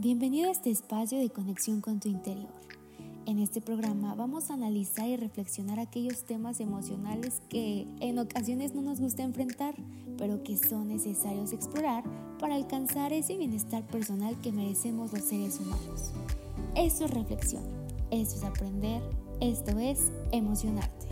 Bienvenido a este espacio de conexión con tu interior. En este programa vamos a analizar y reflexionar aquellos temas emocionales que en ocasiones no nos gusta enfrentar, pero que son necesarios explorar para alcanzar ese bienestar personal que merecemos los seres humanos. Esto es reflexión, esto es aprender, esto es emocionarte.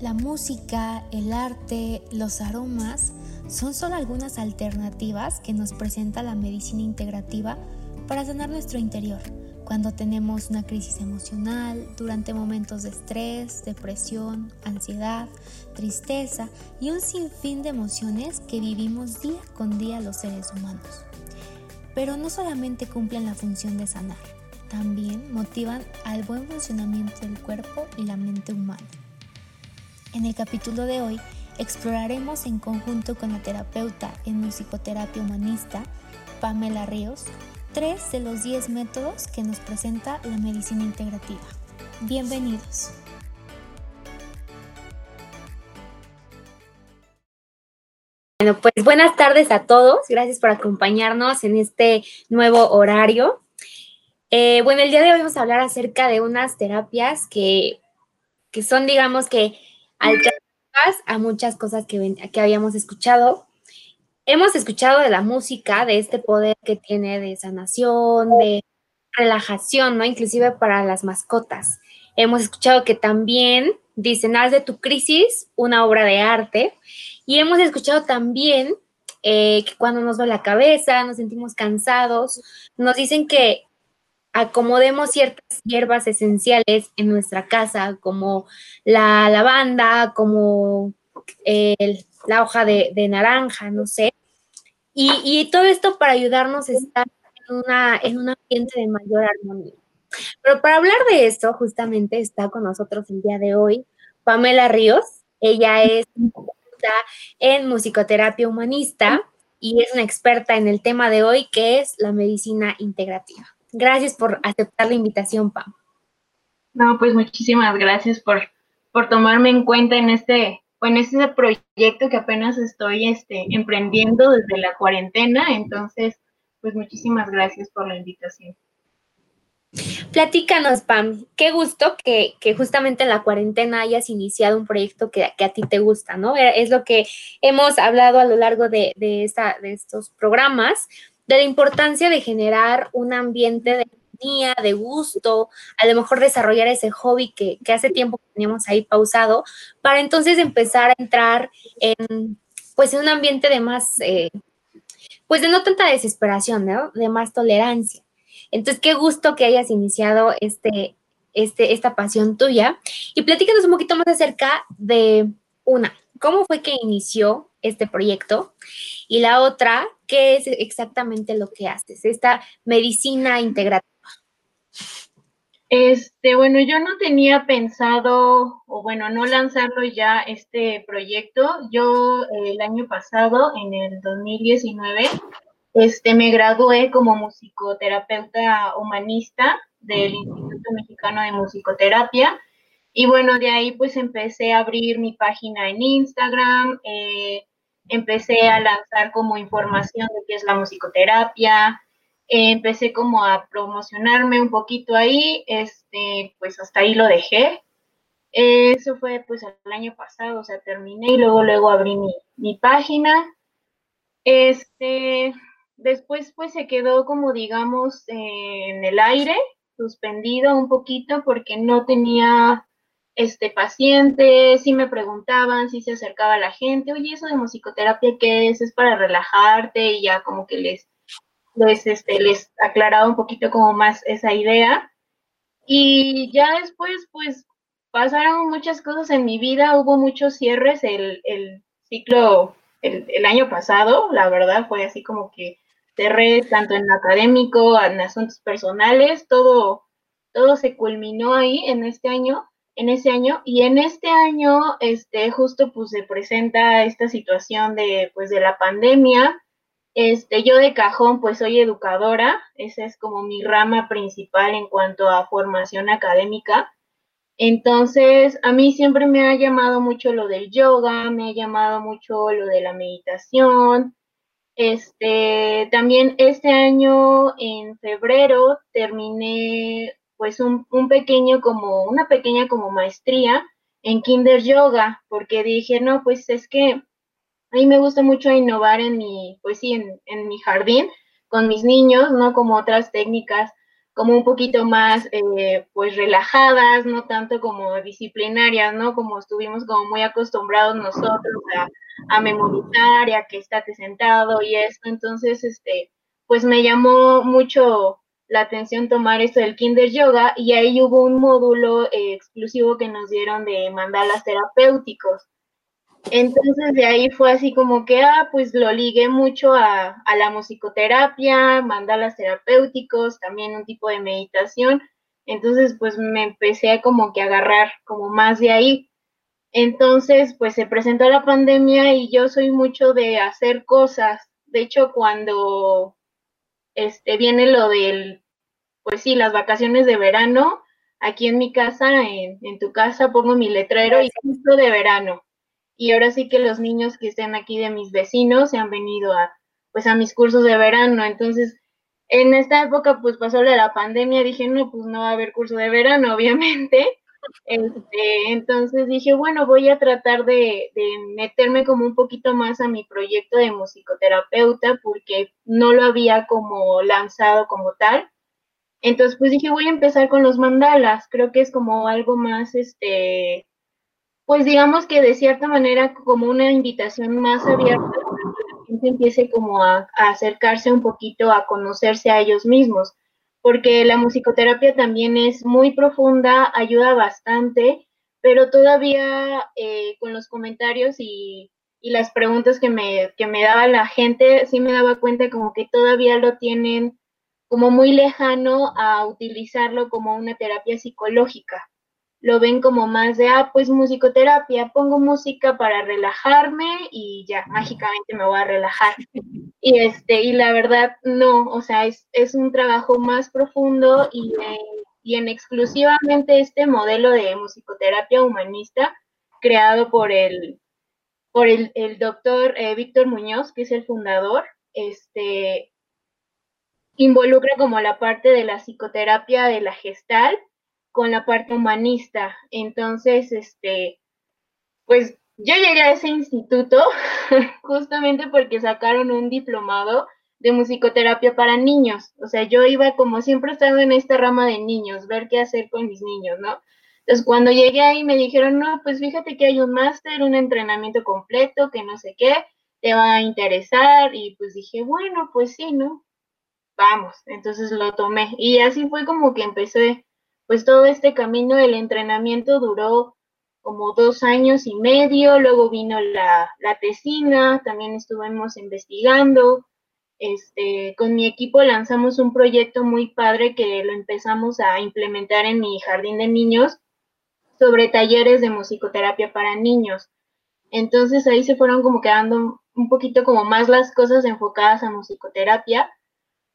La música, el arte, los aromas son solo algunas alternativas que nos presenta la medicina integrativa para sanar nuestro interior cuando tenemos una crisis emocional, durante momentos de estrés, depresión, ansiedad, tristeza y un sinfín de emociones que vivimos día con día los seres humanos. Pero no solamente cumplen la función de sanar, también motivan al buen funcionamiento del cuerpo y la mente humana. En el capítulo de hoy exploraremos en conjunto con la terapeuta en musicoterapia humanista, Pamela Ríos, tres de los 10 métodos que nos presenta la medicina integrativa. Bienvenidos. Bueno, pues buenas tardes a todos. Gracias por acompañarnos en este nuevo horario. Eh, bueno, el día de hoy vamos a hablar acerca de unas terapias que, que son, digamos que, alternativas a muchas cosas que, que habíamos escuchado hemos escuchado de la música, de este poder que tiene de sanación, de relajación, ¿no? Inclusive para las mascotas. Hemos escuchado que también dicen, haz de tu crisis una obra de arte. Y hemos escuchado también eh, que cuando nos duele la cabeza, nos sentimos cansados, nos dicen que acomodemos ciertas hierbas esenciales en nuestra casa, como la lavanda, como la hoja de, naranja, no sé. Y, todo esto para ayudarnos a estar en, un ambiente de mayor armonía. Pero para hablar de esto, justamente está con nosotros el día de hoy Pamela Ríos. Ella es en musicoterapia humanista y es una experta en el tema de hoy, que es la medicina integrativa. Gracias por aceptar la invitación, Pam. No, pues muchísimas gracias por, por tomarme en cuenta en este bueno, es ese proyecto que apenas estoy este, emprendiendo desde la cuarentena, entonces, pues muchísimas gracias por la invitación. Platícanos, Pam, qué gusto que, justamente en la cuarentena hayas iniciado un proyecto que, a ti te gusta, ¿no? Es lo que hemos hablado a lo largo de, de, esta, de estos programas, de la importancia de generar un ambiente de de gusto, a lo mejor desarrollar ese hobby que, hace tiempo teníamos ahí pausado, para entonces empezar a entrar en, pues, en un ambiente de más, eh, pues de no tanta desesperación, ¿no? De más tolerancia. Entonces, qué gusto que hayas iniciado este, este, esta pasión tuya. Y platícanos un poquito más acerca de una, ¿cómo fue que inició este proyecto? Y la otra, ¿qué es exactamente lo que haces? Esta medicina integrativa. Este, bueno, yo no tenía pensado, o bueno, no lanzarlo ya este proyecto. Yo el año pasado, en el 2019, este, me gradué como musicoterapeuta humanista del Instituto Mexicano de Musicoterapia. Y bueno, de ahí pues empecé a abrir mi página en Instagram, eh, empecé a lanzar como información de qué es la musicoterapia, empecé como a promocionarme un poquito ahí, este, pues hasta ahí lo dejé. Eso fue pues el año pasado, o sea, terminé y luego luego abrí mi, página. Este, después pues se quedó como digamos en el aire, suspendido un poquito porque no tenía este paciente, si me preguntaban, si se acercaba la gente, oye, eso de musicoterapia, ¿qué es? Es para relajarte y ya como que les les, este, les aclaraba un poquito como más esa idea. Y ya después, pues, pasaron muchas cosas en mi vida, hubo muchos cierres el, el ciclo el, el, año pasado, la verdad fue así como que cerré tanto en académico, en asuntos personales, todo, todo se culminó ahí en este año, en ese año, y en este año, este, justo pues se presenta esta situación de, pues, de la pandemia, este, yo de cajón, pues soy educadora, esa es como mi rama principal en cuanto a formación académica. Entonces, a mí siempre me ha llamado mucho lo del yoga, me ha llamado mucho lo de la meditación. Este, también este año, en febrero, terminé pues un, un pequeño como, una pequeña como maestría en Kinder Yoga, porque dije, no, pues es que a mí me gusta mucho innovar en mi, pues sí, en, mi jardín con mis niños, no como otras técnicas como un poquito más, eh, pues, relajadas, no tanto como disciplinarias, ¿no? Como estuvimos como muy acostumbrados nosotros a, a memorizar y a que estate sentado y esto. Entonces, este, pues me llamó mucho la atención tomar esto del Kinder Yoga y ahí hubo un módulo eh, exclusivo que nos dieron de mandalas terapéuticos. Entonces de ahí fue así como que, ah, pues lo ligué mucho a, a la musicoterapia, mandalas terapéuticos, también un tipo de meditación. Entonces pues me empecé como que a agarrar como más de ahí. Entonces pues se presentó la pandemia y yo soy mucho de hacer cosas. De hecho cuando este viene lo del, pues sí, las vacaciones de verano, aquí en mi casa, en, en tu casa pongo mi letrero y justo de verano y ahora sí que los niños que estén aquí de mis vecinos se han venido a pues a mis cursos de verano, entonces en esta época pues pasó la pandemia, dije, no, pues no va a haber curso de verano, obviamente. Este, entonces dije, bueno, voy a tratar de, de, meterme como un poquito más a mi proyecto de musicoterapeuta porque no lo había como lanzado como tal. Entonces pues dije, voy a empezar con los mandalas, creo que es como algo más, este, pues digamos que de cierta manera como una invitación más abierta para que la gente empiece como a, a, acercarse un poquito a conocerse a ellos mismos, porque la musicoterapia también es muy profunda, ayuda bastante, pero todavía eh, con los comentarios y, y las preguntas que me, que me daba la gente, sí me daba cuenta como que todavía lo tienen como muy lejano a utilizarlo como una terapia psicológica lo ven como más de, ah, pues musicoterapia, pongo música para relajarme y ya, mágicamente me voy a relajar. Y este, y la verdad, no, o sea, es, es un trabajo más profundo y, y en exclusivamente este modelo de musicoterapia humanista creado por el, por el, el doctor eh, Víctor Muñoz, que es el fundador, este, involucra como la parte de la psicoterapia de la gestal con la parte humanista. Entonces, este, pues yo llegué a ese instituto justamente porque sacaron un diplomado de musicoterapia para niños. O sea, yo iba como siempre estado en esta rama de niños, ver qué hacer con mis niños, ¿no? Entonces, cuando llegué ahí me dijeron, no, pues fíjate que hay un máster, un entrenamiento completo, que no sé qué, te va a interesar. Y pues dije, bueno, pues sí, ¿no? Vamos. Entonces lo tomé. Y así fue como que empecé pues todo este camino del entrenamiento duró como dos años y medio, luego vino la, la tesina, también estuvimos investigando, este, con mi equipo lanzamos un proyecto muy padre que lo empezamos a implementar en mi jardín de niños sobre talleres de musicoterapia para niños. Entonces ahí se fueron como quedando un poquito como más las cosas enfocadas a musicoterapia,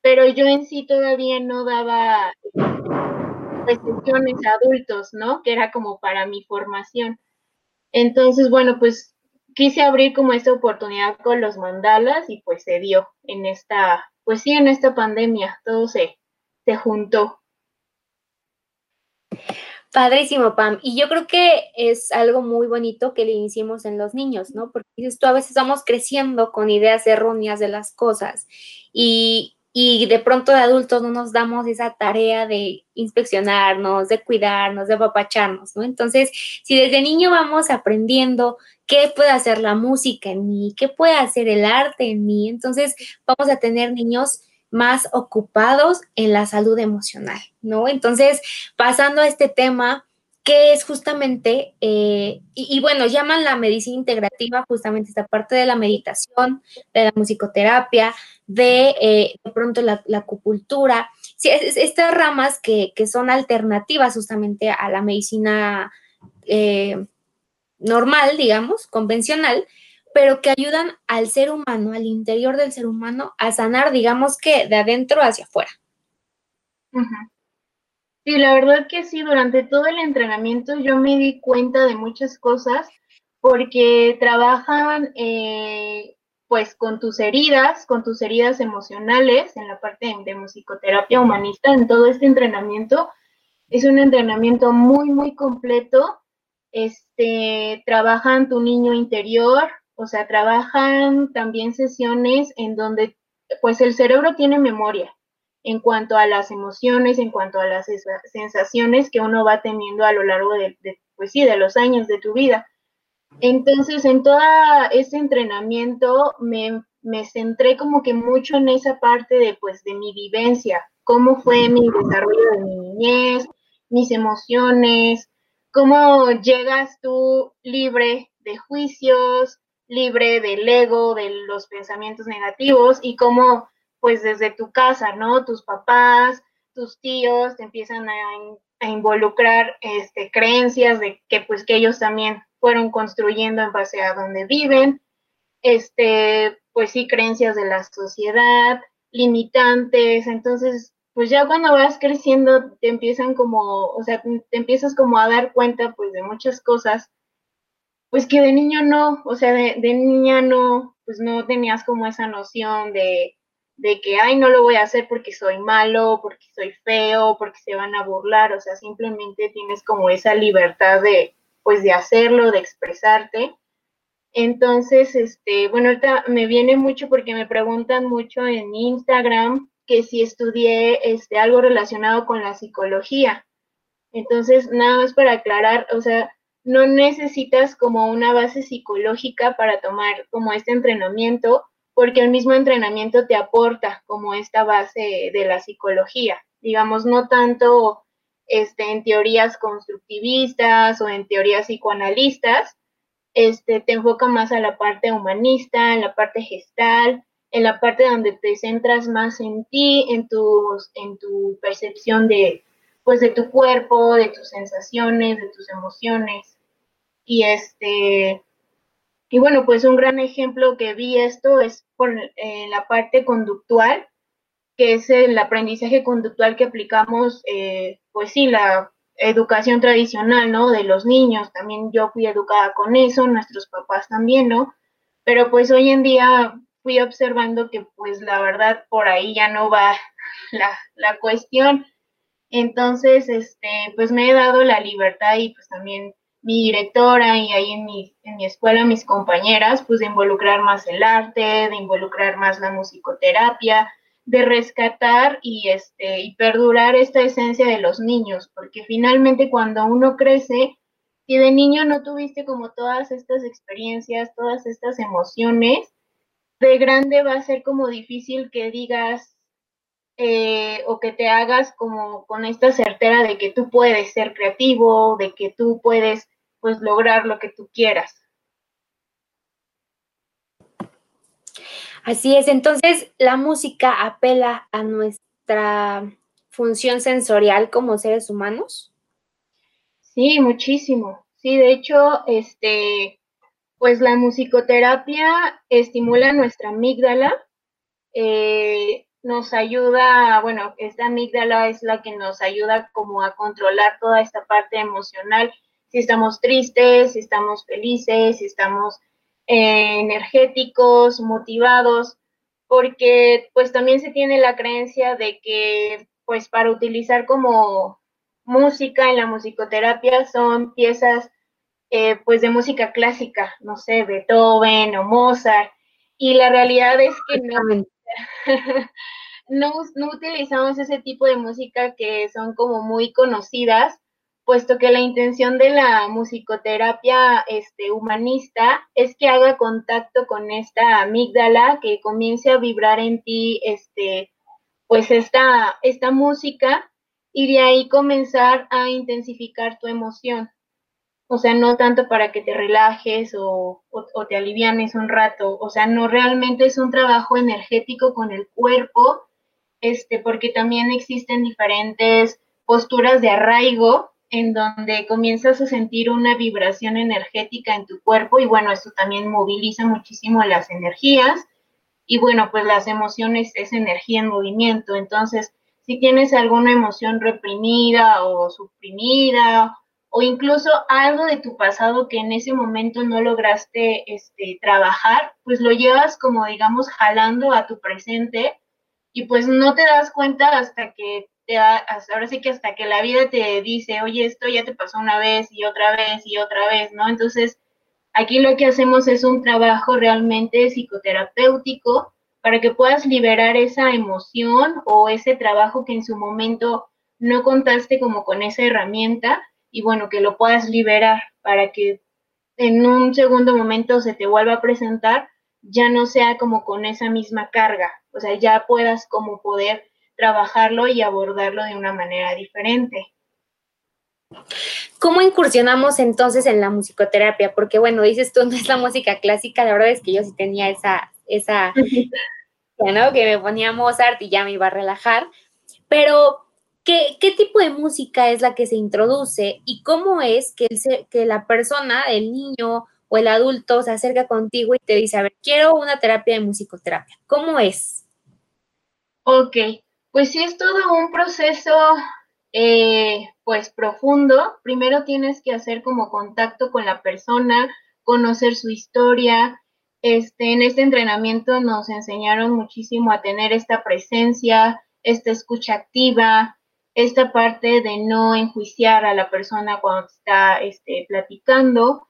pero yo en sí todavía no daba sesiones adultos, ¿no? Que era como para mi formación. Entonces, bueno, pues quise abrir como esta oportunidad con los mandalas y pues se dio en esta, pues sí, en esta pandemia, todo se, se juntó. Padrísimo, Pam. Y yo creo que es algo muy bonito que le iniciemos en los niños, ¿no? Porque tú, a veces estamos creciendo con ideas erróneas de las cosas y, y de pronto de adultos no nos damos esa tarea de inspeccionarnos, de cuidarnos, de apapacharnos, ¿no? Entonces, si desde niño vamos aprendiendo qué puede hacer la música en mí, qué puede hacer el arte en mí, entonces vamos a tener niños más ocupados en la salud emocional, ¿no? Entonces, pasando a este tema, que es justamente, eh, y, bueno, llaman la medicina integrativa justamente esta parte de la meditación, de la musicoterapia, de eh, pronto la, acupuntura, es, es, estas ramas que, que, son alternativas justamente a la medicina eh, normal, digamos, convencional, pero que ayudan al ser humano, al interior del ser humano, a sanar, digamos que de adentro hacia afuera. Sí, la verdad que sí, durante todo el entrenamiento yo me di cuenta de muchas cosas porque trabajan eh, pues con tus heridas, con tus heridas emocionales en la parte de, musicoterapia humanista, en todo este entrenamiento. Es un entrenamiento muy, muy completo. Este, trabajan tu niño interior, o sea, trabajan también sesiones en donde pues el cerebro tiene memoria en cuanto a las emociones, en cuanto a las sensaciones que uno va teniendo a lo largo de, de pues sí, de los años de tu vida. Entonces, en todo ese entrenamiento me, centré como que mucho en esa parte de, pues, de mi vivencia, cómo fue mi desarrollo de mi niñez, mis emociones, cómo llegas tú libre de juicios, libre del ego, de los pensamientos negativos y cómo, pues, desde tu casa, ¿no? Tus papás, tus tíos te empiezan a, involucrar este, creencias de que, pues, que ellos también fueron construyendo en base a donde viven, este, pues sí, creencias de la sociedad, limitantes, entonces, pues ya cuando vas creciendo te empiezan como, o sea, te empiezas como a dar cuenta pues de muchas cosas, pues que de niño no, o sea, de, de niña no, pues no tenías como esa noción de, de que, ay, no lo voy a hacer porque soy malo, porque soy feo, porque se van a burlar, o sea, simplemente tienes como esa libertad de, pues de hacerlo, de expresarte. Entonces, este, bueno, ahorita me viene mucho porque me preguntan mucho en Instagram que si estudié este, algo relacionado con la psicología. Entonces, nada más para aclarar, o sea, no necesitas como una base psicológica para tomar como este entrenamiento, porque el mismo entrenamiento te aporta como esta base de la psicología. Digamos, no tanto este, en teorías constructivistas o en teorías psicoanalistas, este, te enfoca más a la parte humanista, en la parte gestal, en la parte donde te centras más en ti, en, tus, en tu percepción de, pues, de tu cuerpo, de tus sensaciones, de tus emociones. Y este, y bueno, pues un gran ejemplo que vi esto es por la parte conductual, que es el aprendizaje conductual que aplicamos, eh, pues sí, la educación tradicional, ¿no? De los niños, también yo fui educada con eso, nuestros papás también, ¿no? Pero pues hoy en día fui observando que pues la verdad por ahí ya no va la, la cuestión. Entonces, este, pues me he dado la libertad y pues también mi directora y ahí en mi, en mi escuela mis compañeras, pues de involucrar más el arte, de involucrar más la musicoterapia, de rescatar y, este, y perdurar esta esencia de los niños, porque finalmente cuando uno crece, si de niño no tuviste como todas estas experiencias, todas estas emociones, de grande va a ser como difícil que digas eh, o que te hagas como con esta certera de que tú puedes ser creativo, de que tú puedes pues lograr lo que tú quieras. Así es, entonces la música apela a nuestra función sensorial como seres humanos. Sí, muchísimo. Sí, de hecho, este, pues la musicoterapia estimula nuestra amígdala, eh, nos ayuda, bueno, esta amígdala es la que nos ayuda como a controlar toda esta parte emocional, si estamos tristes, si estamos felices, si estamos eh, energéticos, motivados, porque pues también se tiene la creencia de que pues para utilizar como música en la musicoterapia son piezas eh, pues de música clásica, no sé, Beethoven o Mozart, y la realidad es que no, no, no utilizamos ese tipo de música que son como muy conocidas puesto que la intención de la musicoterapia este, humanista es que haga contacto con esta amígdala, que comience a vibrar en ti este, pues esta, esta música y de ahí comenzar a intensificar tu emoción. O sea, no tanto para que te relajes o, o, te alivianes un rato, o sea, no realmente es un trabajo energético con el cuerpo, este, porque también existen diferentes posturas de arraigo en donde comienzas a sentir una vibración energética en tu cuerpo y bueno, esto también moviliza muchísimo las energías. Y bueno, pues las emociones es energía en movimiento, entonces si tienes alguna emoción reprimida o suprimida o incluso algo de tu pasado que en ese momento no lograste este, trabajar, pues lo llevas como digamos jalando a tu presente y pues no te das cuenta hasta que ahora sí que hasta que la vida te dice, oye, esto ya te pasó una vez y otra vez y otra vez, ¿no? Entonces, aquí lo que hacemos es un trabajo realmente psicoterapéutico para que puedas liberar esa emoción o ese trabajo que en su momento no contaste como con esa herramienta y bueno, que lo puedas liberar para que en un segundo momento se te vuelva a presentar, ya no sea como con esa misma carga, o sea, ya puedas como poder trabajarlo y abordarlo de una manera diferente. ¿Cómo incursionamos entonces en la musicoterapia? Porque bueno, dices tú, no es la música clásica, la verdad es que yo sí tenía esa, esa, ¿no? Que me ponía Mozart y ya me iba a relajar, pero ¿qué, tipo de música es la que se introduce y cómo es que, que la persona, el niño o el adulto se acerca contigo y te dice, a ver, quiero una terapia de musicoterapia? ¿Cómo es? Ok, pues sí es todo un proceso eh, pues profundo. Primero tienes que hacer como contacto con la persona, conocer su historia. Este, en este entrenamiento nos enseñaron muchísimo a tener esta presencia, esta escucha activa, esta parte de no enjuiciar a la persona cuando está este, platicando.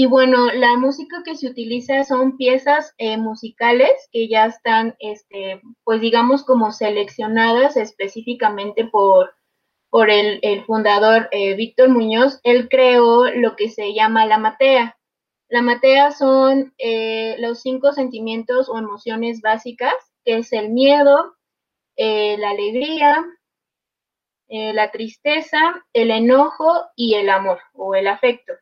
Y bueno, la música que se utiliza son piezas eh, musicales que ya están, este, pues digamos, como seleccionadas específicamente por, por el, fundador eh, Víctor Muñoz. Él creó lo que se llama la matea. La matea son eh, los cinco sentimientos o emociones básicas, que es el miedo, la alegría, la tristeza, el enojo y el amor o el afecto.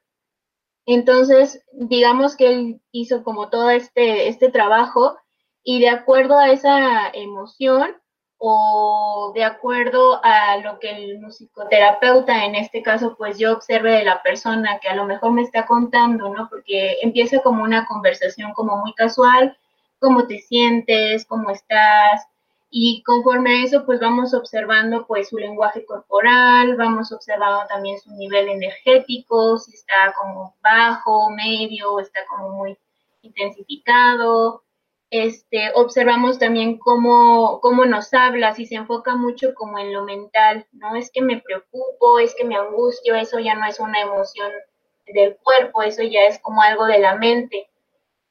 Entonces, digamos que él hizo como todo este, este trabajo y de acuerdo a esa emoción o de acuerdo a lo que el musicoterapeuta, en este caso, pues yo observe de la persona que a lo mejor me está contando, ¿no? Porque empieza como una conversación como muy casual, cómo te sientes, cómo estás, y conforme a eso, pues vamos observando pues su lenguaje corporal, vamos observando también su nivel energético, si está como bajo, medio, está como muy intensificado. Este, observamos también cómo, cómo nos habla, si se enfoca mucho como en lo mental, ¿no? Es que me preocupo, es que me angustio, eso ya no es una emoción del cuerpo, eso ya es como algo de la mente.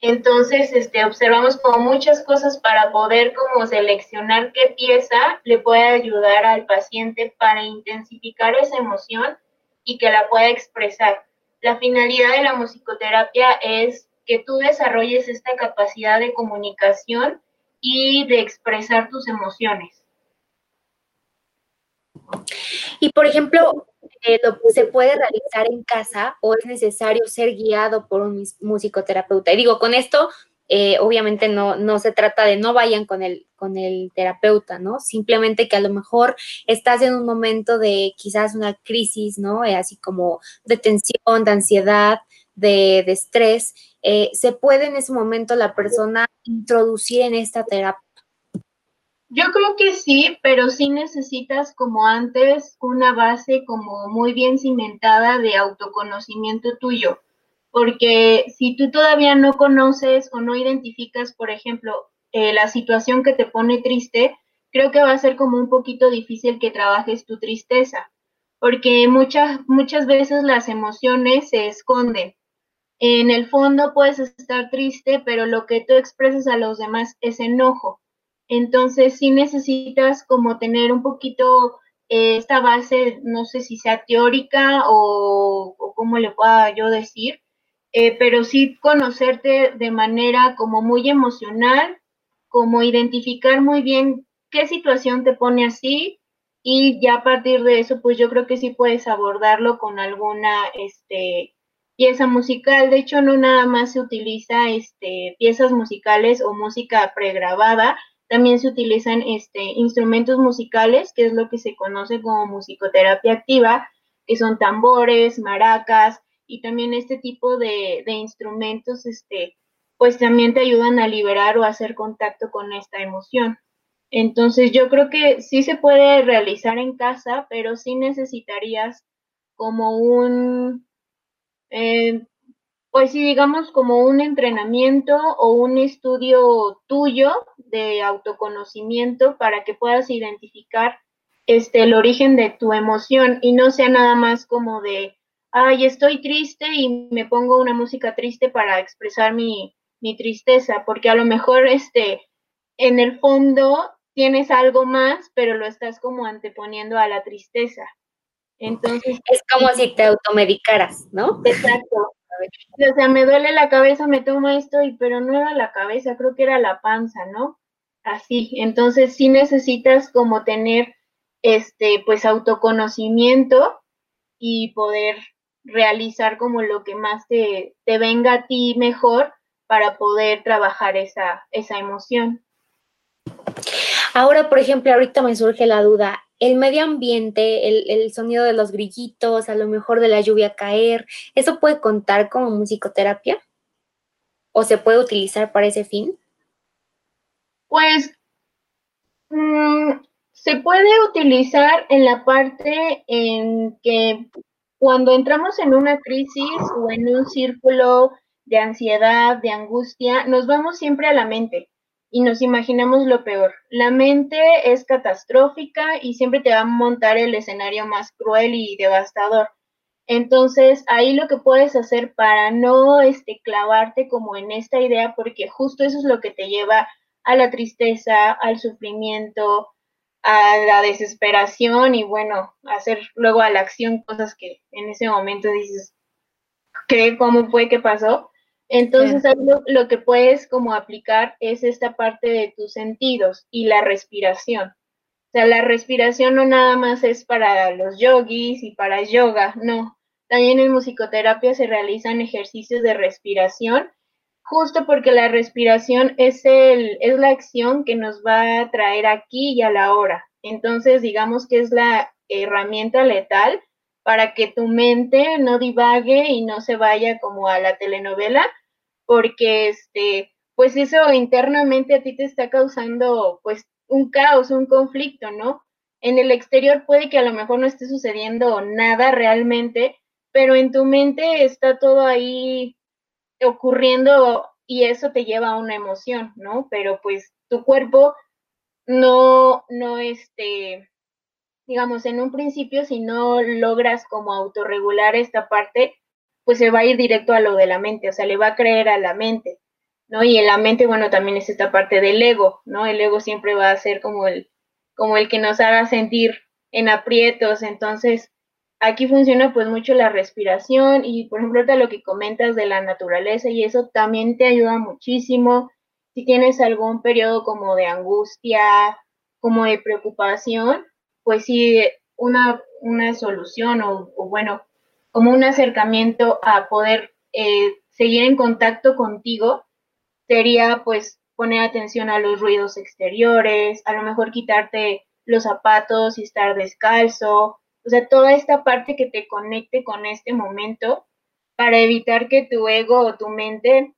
Entonces, este, observamos como muchas cosas para poder como seleccionar qué pieza le puede ayudar al paciente para intensificar esa emoción y que la pueda expresar. La finalidad de la musicoterapia es que tú desarrolles esta capacidad de comunicación y de expresar tus emociones. Y por ejemplo, eh, se puede realizar en casa o es necesario ser guiado por un musicoterapeuta. Y digo, con esto, eh, obviamente no, no se trata de no vayan con el, con el terapeuta, ¿no? Simplemente que a lo mejor estás en un momento de quizás una crisis, ¿no? Eh, así como de tensión, de ansiedad, de, de estrés. se puede en ese momento la persona introducir en esta terapia yo creo que sí, pero sí necesitas como antes una base como muy bien cimentada de autoconocimiento tuyo, porque si tú todavía no conoces o no identificas, por ejemplo, eh, la situación que te pone triste, creo que va a ser como un poquito difícil que trabajes tu tristeza, porque muchas, muchas veces las emociones se esconden. En el fondo puedes estar triste, pero lo que tú expresas a los demás es enojo. Entonces sí necesitas como tener un poquito eh, esta base, no sé si sea teórica o, o cómo le pueda yo decir, eh, pero sí conocerte de manera como muy emocional, como identificar muy bien qué situación te pone así y ya a partir de eso, pues yo creo que sí puedes abordarlo con alguna este, pieza musical. De hecho, no nada más se utiliza este, piezas musicales o música pregrabada, también se utilizan este, instrumentos musicales, que es lo que se conoce como musicoterapia activa, que son tambores, maracas y también este tipo de, instrumentos, este, pues también te ayudan a liberar o hacer contacto con esta emoción. Entonces yo creo que sí se puede realizar en casa, pero sí necesitarías como un, eh, pues sí, digamos como un entrenamiento o un estudio tuyo de autoconocimiento para que puedas identificar este, el origen de tu emoción y no sea nada más como de, ay, estoy triste y me pongo una música triste para expresar mi, mi tristeza, porque a lo mejor este, en el fondo tienes algo más, pero lo estás como anteponiendo a la tristeza. Entonces. Es como si te automedicaras, ¿no? Exacto. O sea, me duele la cabeza, me tomo esto, y, pero no era la cabeza, creo que era la panza, ¿no? Así. Entonces sí necesitas como tener este, pues autoconocimiento y poder realizar como lo que más te, te venga a ti mejor para poder trabajar esa, esa emoción. Ahora, por ejemplo, ahorita me surge la duda, el medio ambiente, el, el, sonido de los grillitos, a lo mejor de la lluvia caer, ¿eso puede contar como musicoterapia? ¿O se puede utilizar para ese fin? Pues mmm, se puede utilizar en la parte en que cuando entramos en una crisis o en un círculo de ansiedad, de angustia, nos vamos siempre a la mente y nos imaginamos lo peor. La mente es catastrófica y siempre te va a montar el escenario más cruel y devastador. Entonces, ahí lo que puedes hacer para no este, clavarte como en esta idea, porque justo eso es lo que te lleva a la tristeza, al sufrimiento, a la desesperación y bueno, hacer luego a la acción cosas que en ese momento dices, ¿qué? ¿Cómo fue que pasó? Entonces lo, que puedes como aplicar es esta parte de tus sentidos y la respiración. O sea, la respiración no nada más es para los yogis y para yoga, no. También en musicoterapia se realizan ejercicios de respiración, justo porque la respiración es, el, es la acción que nos va a traer aquí y a la hora. Entonces, digamos que es la herramienta letal para que tu mente no divague y no se vaya como a la telenovela, porque este, pues eso internamente a ti te está causando pues un caos, un conflicto, ¿no? En el exterior puede que a lo mejor no esté sucediendo nada realmente, pero en tu mente está todo ahí ocurriendo y eso te lleva a una emoción, ¿no? Pero pues tu cuerpo no, no, este, digamos, en un principio, si no logras como autorregular esta parte, pues se va a ir directo a lo de la mente, o sea, le va a creer a la mente, ¿no? Y en la mente, bueno, también es esta parte del ego, ¿no? El ego siempre va a ser como el, como el que nos haga sentir en aprietos, entonces aquí funciona pues mucho la respiración y por ejemplo ahorita lo que comentas de la naturaleza y eso también te ayuda muchísimo. Si tienes algún periodo como de angustia, como de preocupación, pues sí, una, una solución o, bueno, como un acercamiento a poder eh, seguir en contacto contigo sería pues poner atención a los ruidos exteriores, a lo mejor quitarte los zapatos y estar descalzo, o sea, toda esta parte que te conecte con este momento para evitar que tu ego o tu mente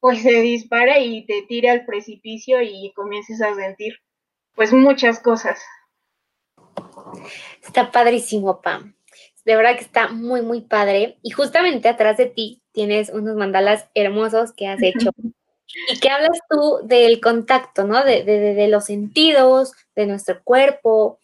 pues se dispare y te tire al precipicio y comiences a sentir pues muchas cosas. Está padrísimo, Pam de verdad que está muy, muy padre. Y justamente atrás de ti tienes unos mandalas hermosos que has hecho. y que hablas tú del contacto, ¿no? De, de, los sentidos, de nuestro cuerpo.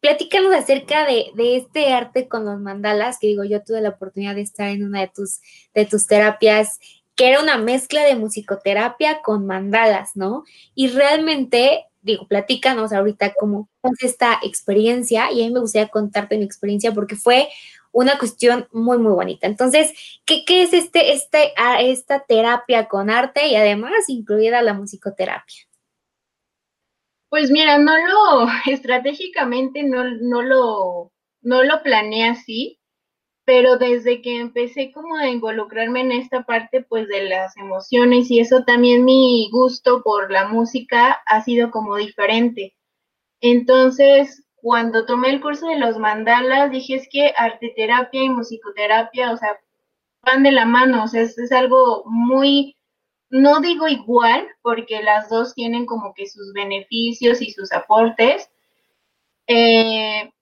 Platícanos acerca de, de, este arte con los mandalas, que digo, yo tuve la oportunidad de estar en una de tus, de tus terapias, que era una mezcla de musicoterapia con mandalas, ¿no? Y realmente digo, platícanos ahorita cómo fue esta experiencia y a mí me gustaría contarte mi experiencia porque fue una cuestión muy, muy bonita. Entonces, ¿qué, qué es este, este, esta terapia con arte y además incluida la musicoterapia? Pues mira, no lo, estratégicamente no, no lo, no lo planeé así, pero desde que empecé como a involucrarme en esta parte pues de las emociones y eso también mi gusto por la música ha sido como diferente. Entonces, cuando tomé el curso de los mandalas, dije es que arte terapia y musicoterapia, o sea, van de la mano, o sea, es, es algo muy, no digo igual, porque las dos tienen como que sus beneficios y sus aportes, eh,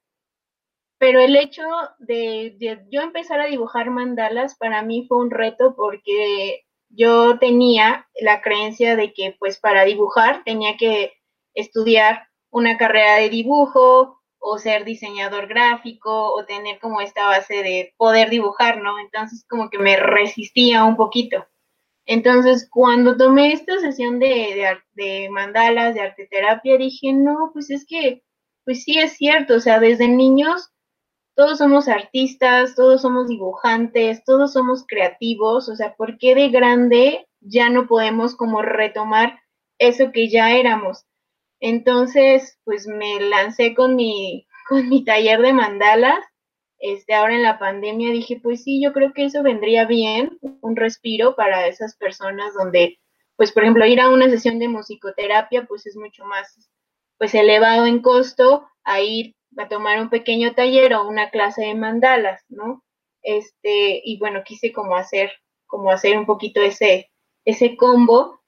pero el hecho de, yo empezar a dibujar mandalas para mí fue un reto porque yo tenía la creencia de que pues para dibujar tenía que estudiar una carrera de dibujo o ser diseñador gráfico o tener como esta base de poder dibujar, ¿no? Entonces como que me resistía un poquito. Entonces cuando tomé esta sesión de, de, mandalas, de arte terapia, dije, no, pues es que, pues sí es cierto, o sea, desde niños todos somos artistas, todos somos dibujantes, todos somos creativos, o sea, ¿por qué de grande ya no podemos como retomar eso que ya éramos? Entonces, pues me lancé con mi, con mi taller de mandalas. Este, ahora en la pandemia dije, pues sí, yo creo que eso vendría bien, un respiro para esas personas donde, pues por ejemplo, ir a una sesión de musicoterapia, pues es mucho más, pues elevado en costo a ir a tomar un pequeño taller o una clase de mandalas, ¿no? Este, y bueno, quise como hacer, como hacer un poquito ese, ese combo.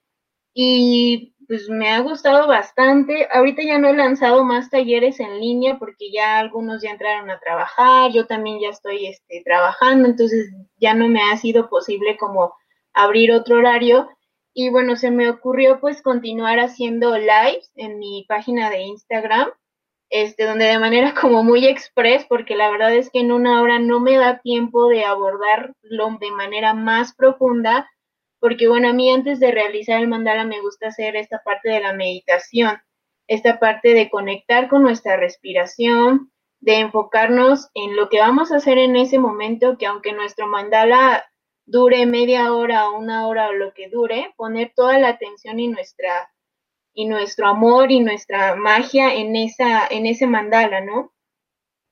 Y pues me ha gustado bastante. Ahorita ya no he lanzado más talleres en línea porque ya algunos ya entraron a trabajar, yo también ya estoy este, trabajando, entonces ya no me ha sido posible como abrir otro horario. Y bueno, se me ocurrió pues continuar haciendo lives en mi página de Instagram este, donde de manera como muy express, porque la verdad es que en una hora no me da tiempo de abordarlo de manera más profunda, porque bueno, a mí antes de realizar el mandala me gusta hacer esta parte de la meditación, esta parte de conectar con nuestra respiración, de enfocarnos en lo que vamos a hacer en ese momento, que aunque nuestro mandala dure media hora o una hora o lo que dure, poner toda la atención y nuestra y nuestro amor y nuestra magia en esa en ese mandala, ¿no?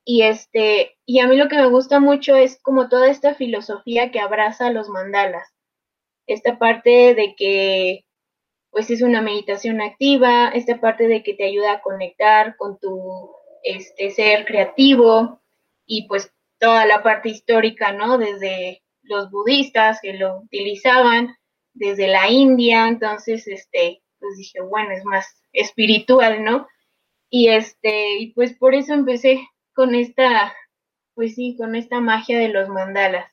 Y este y a mí lo que me gusta mucho es como toda esta filosofía que abraza los mandalas. Esta parte de que pues es una meditación activa, esta parte de que te ayuda a conectar con tu este ser creativo y pues toda la parte histórica, ¿no? Desde los budistas que lo utilizaban, desde la India, entonces este pues dije, bueno, es más espiritual, ¿no? Y este, y pues por eso empecé con esta, pues sí, con esta magia de los mandalas.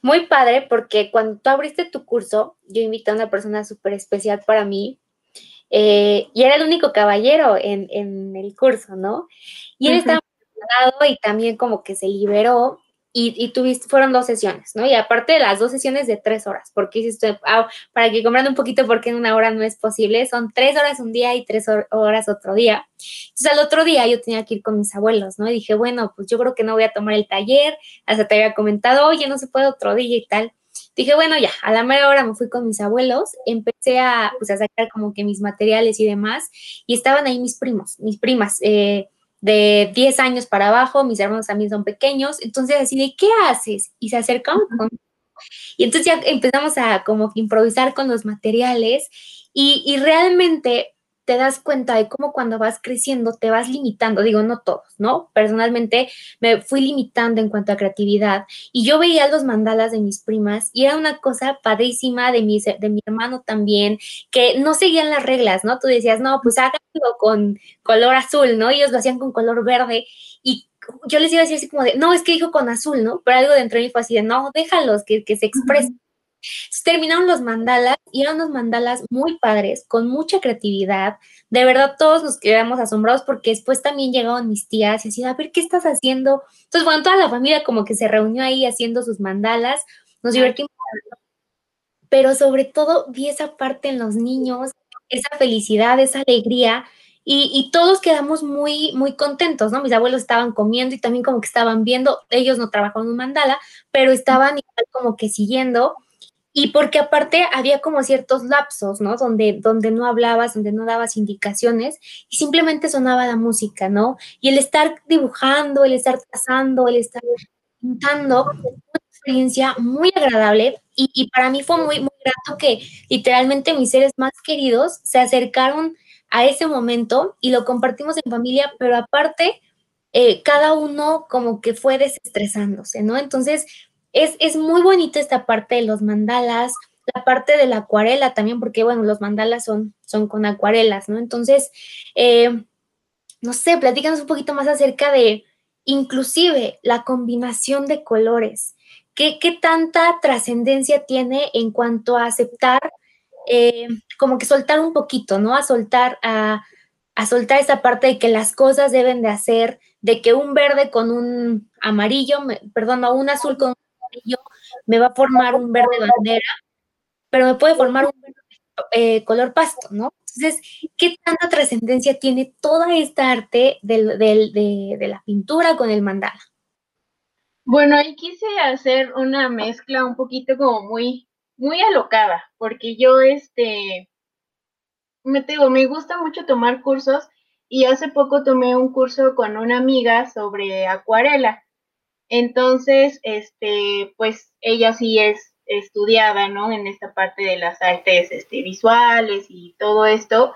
Muy padre, porque cuando tú abriste tu curso, yo invité a una persona súper especial para mí, eh, y era el único caballero en, el curso, ¿no? Y él estaba estaba y también como que se liberó y, tuviste, fueron dos sesiones, ¿no? Y aparte de las dos sesiones de tres horas, porque hiciste, ah, para que compren un poquito porque en una hora no es posible, son tres horas un día y tres horas otro día. Entonces al otro día yo tenía que ir con mis abuelos, ¿no? Y dije, bueno, pues yo creo que no voy a tomar el taller, hasta te había comentado, oye, no se puede otro día y tal. Dije, bueno, ya, a la mera hora me fui con mis abuelos, empecé a, pues, a sacar como que mis materiales y demás, y estaban ahí mis primos, mis primas, eh, de 10 años para abajo, mis hermanos también son pequeños, entonces así de, ¿qué haces? Y se acercan Y entonces ya empezamos a como que improvisar con los materiales y, y realmente te das cuenta de cómo cuando vas creciendo te vas limitando, digo, no todos, ¿no? Personalmente me fui limitando en cuanto a creatividad y yo veía los mandalas de mis primas y era una cosa padrísima de mi, de mi hermano también, que no seguían las reglas, ¿no? Tú decías, no, pues háganlo con color azul, ¿no? Ellos lo hacían con color verde y yo les iba a decir así como de, no, es que dijo con azul, ¿no? Pero algo dentro de mí fue así de, no, déjalos que, que se expresen terminaron los mandalas y eran unos mandalas muy padres, con mucha creatividad. De verdad, todos nos quedamos asombrados porque después también llegaron mis tías y así, a ver, ¿qué estás haciendo? Entonces, bueno, toda la familia como que se reunió ahí haciendo sus mandalas, nos divertimos. Pero sobre todo vi esa parte en los niños, esa felicidad, esa alegría. Y, todos quedamos muy, muy contentos, ¿no? Mis abuelos estaban comiendo y también como que estaban viendo, ellos no trabajaban en un mandala, pero estaban igual como que siguiendo y porque aparte había como ciertos lapsos, ¿no? Donde, donde no hablabas, donde no dabas indicaciones y simplemente sonaba la música, ¿no? Y el estar dibujando, el estar trazando, el estar pintando, fue una experiencia muy agradable y, y, para mí fue muy, muy grato que literalmente mis seres más queridos se acercaron a ese momento y lo compartimos en familia, pero aparte, eh, cada uno como que fue desestresándose, ¿no? Entonces, es, muy bonito esta parte de los mandalas, la parte de la acuarela también, porque bueno, los mandalas son, son con acuarelas, ¿no? Entonces, eh, no sé, platícanos un poquito más acerca de inclusive la combinación de colores. ¿Qué, qué tanta trascendencia tiene en cuanto a aceptar, eh, como que soltar un poquito, ¿no? A soltar, a, a soltar esa parte de que las cosas deben de hacer, de que un verde con un amarillo, perdón, o un azul con un amarillo me va a formar un verde bandera, pero me puede formar un eh, color pasto, ¿no? Entonces, ¿qué tanta trascendencia tiene toda esta arte del, de, de la pintura con el mandala? Bueno, ahí quise hacer una mezcla un poquito como muy, muy alocada, porque yo, este, me digo, me gusta mucho tomar cursos y hace poco tomé un curso con una amiga sobre acuarela. Entonces, este, pues ella sí es estudiada, ¿no? En esta parte de las artes este, visuales y todo esto.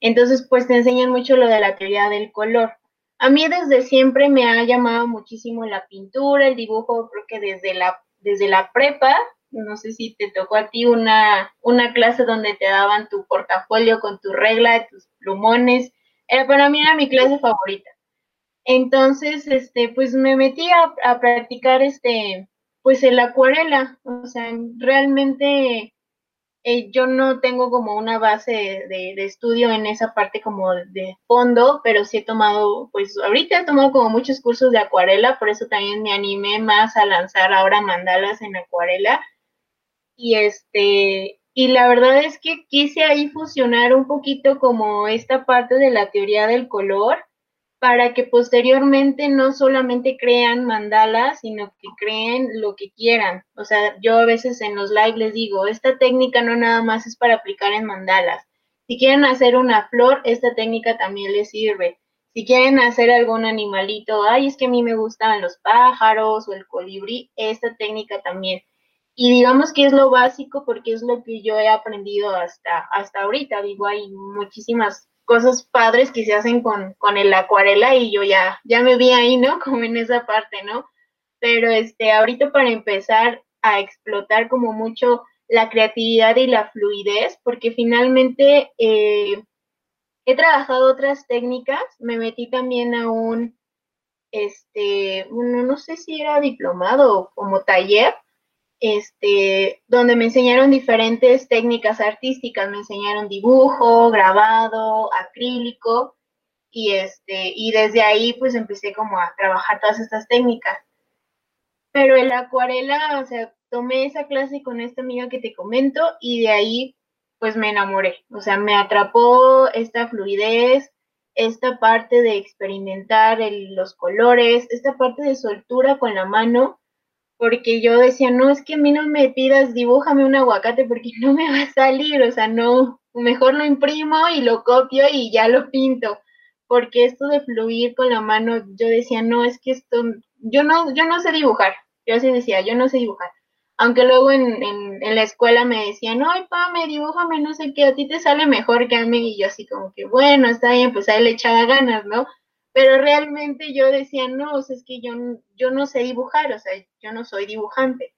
Entonces, pues te enseñan mucho lo de la teoría del color. A mí desde siempre me ha llamado muchísimo la pintura, el dibujo, creo que desde la, desde la prepa, no sé si te tocó a ti una, una clase donde te daban tu portafolio con tu regla, tus plumones, era, para mí era mi clase favorita. Entonces, este, pues me metí a, practicar este, pues el acuarela, o sea, realmente eh, yo no tengo como una base de, estudio en esa parte como de fondo, pero sí he tomado, pues ahorita he tomado como muchos cursos de acuarela, por eso también me animé más a lanzar ahora mandalas en acuarela. Y este, y la verdad es que quise ahí fusionar un poquito como esta parte de la teoría del color para que posteriormente no solamente crean mandalas, sino que creen lo que quieran. O sea, yo a veces en los live les digo, esta técnica no nada más es para aplicar en mandalas. Si quieren hacer una flor, esta técnica también les sirve. Si quieren hacer algún animalito, ay, es que a mí me gustan los pájaros o el colibrí, esta técnica también. Y digamos que es lo básico porque es lo que yo he aprendido hasta, hasta ahorita. Digo, hay muchísimas cosas padres que se hacen con, con el acuarela y yo ya, ya me vi ahí, ¿no? Como en esa parte, ¿no? Pero este, ahorita para empezar a explotar como mucho la creatividad y la fluidez, porque finalmente eh, he trabajado otras técnicas, me metí también a un, este, no sé si era diplomado o como taller, este, donde me enseñaron diferentes técnicas artísticas, me enseñaron dibujo, grabado, acrílico, y este, desde ahí pues empecé a trabajar todas estas técnicas. Pero el acuarela, o sea, tomé esa clase con esta amiga que te comento y de ahí pues me enamoré, o sea, me atrapó esta fluidez, esta parte de experimentar los colores, esta parte de soltura con la mano, porque yo decía, no, es que a mí no me pidas, dibújame un aguacate porque no me va a salir, o sea, no, mejor lo imprimo y lo copio y ya lo pinto, porque esto de fluir con la mano, yo decía, no, es que esto, yo no, yo no sé dibujar, yo así decía, yo no sé dibujar, aunque luego en, en, en la escuela me decían, no, me dibújame, no sé qué, a ti te sale mejor que a mí, y yo así como que, bueno, está bien, pues ahí le echaba ganas, ¿no? Pero realmente yo decía, no, o sea, es que yo, yo no sé dibujar, o sea, yo no soy dibujante.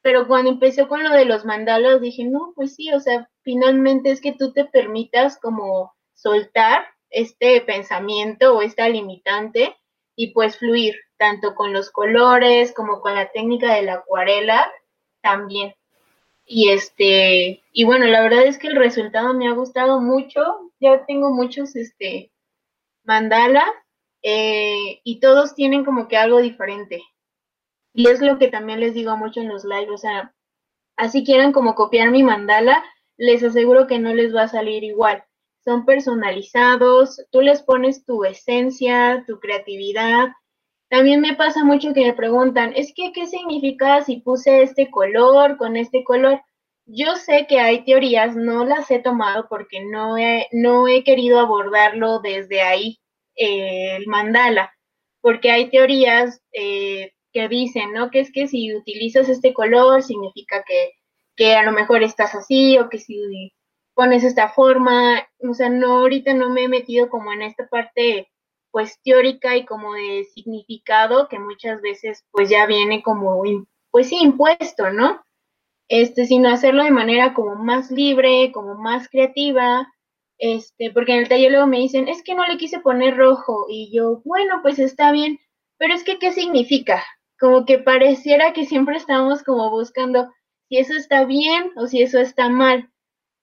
Pero cuando empecé con lo de los mandalas, dije, no, pues sí, o sea, finalmente es que tú te permitas como soltar este pensamiento o esta limitante y pues fluir, tanto con los colores como con la técnica de la acuarela también. Y este, y bueno, la verdad es que el resultado me ha gustado mucho. Ya tengo muchos este mandalas eh, y todos tienen como que algo diferente. Y es lo que también les digo mucho en los lives, o sea, así quieran como copiar mi mandala, les aseguro que no les va a salir igual. Son personalizados, tú les pones tu esencia, tu creatividad. También me pasa mucho que me preguntan, es que, ¿qué significa si puse este color con este color? Yo sé que hay teorías, no las he tomado porque no he, no he querido abordarlo desde ahí, eh, el mandala, porque hay teorías eh, que dicen, ¿no? Que es que si utilizas este color significa que, que a lo mejor estás así o que si pones esta forma, o sea, no, ahorita no me he metido como en esta parte pues teórica y como de significado que muchas veces pues ya viene como pues sí impuesto, ¿no? Este, sino hacerlo de manera como más libre, como más creativa, este, porque en el taller luego me dicen, es que no le quise poner rojo, y yo, bueno, pues está bien, pero es que, ¿qué significa? Como que pareciera que siempre estamos como buscando si eso está bien o si eso está mal,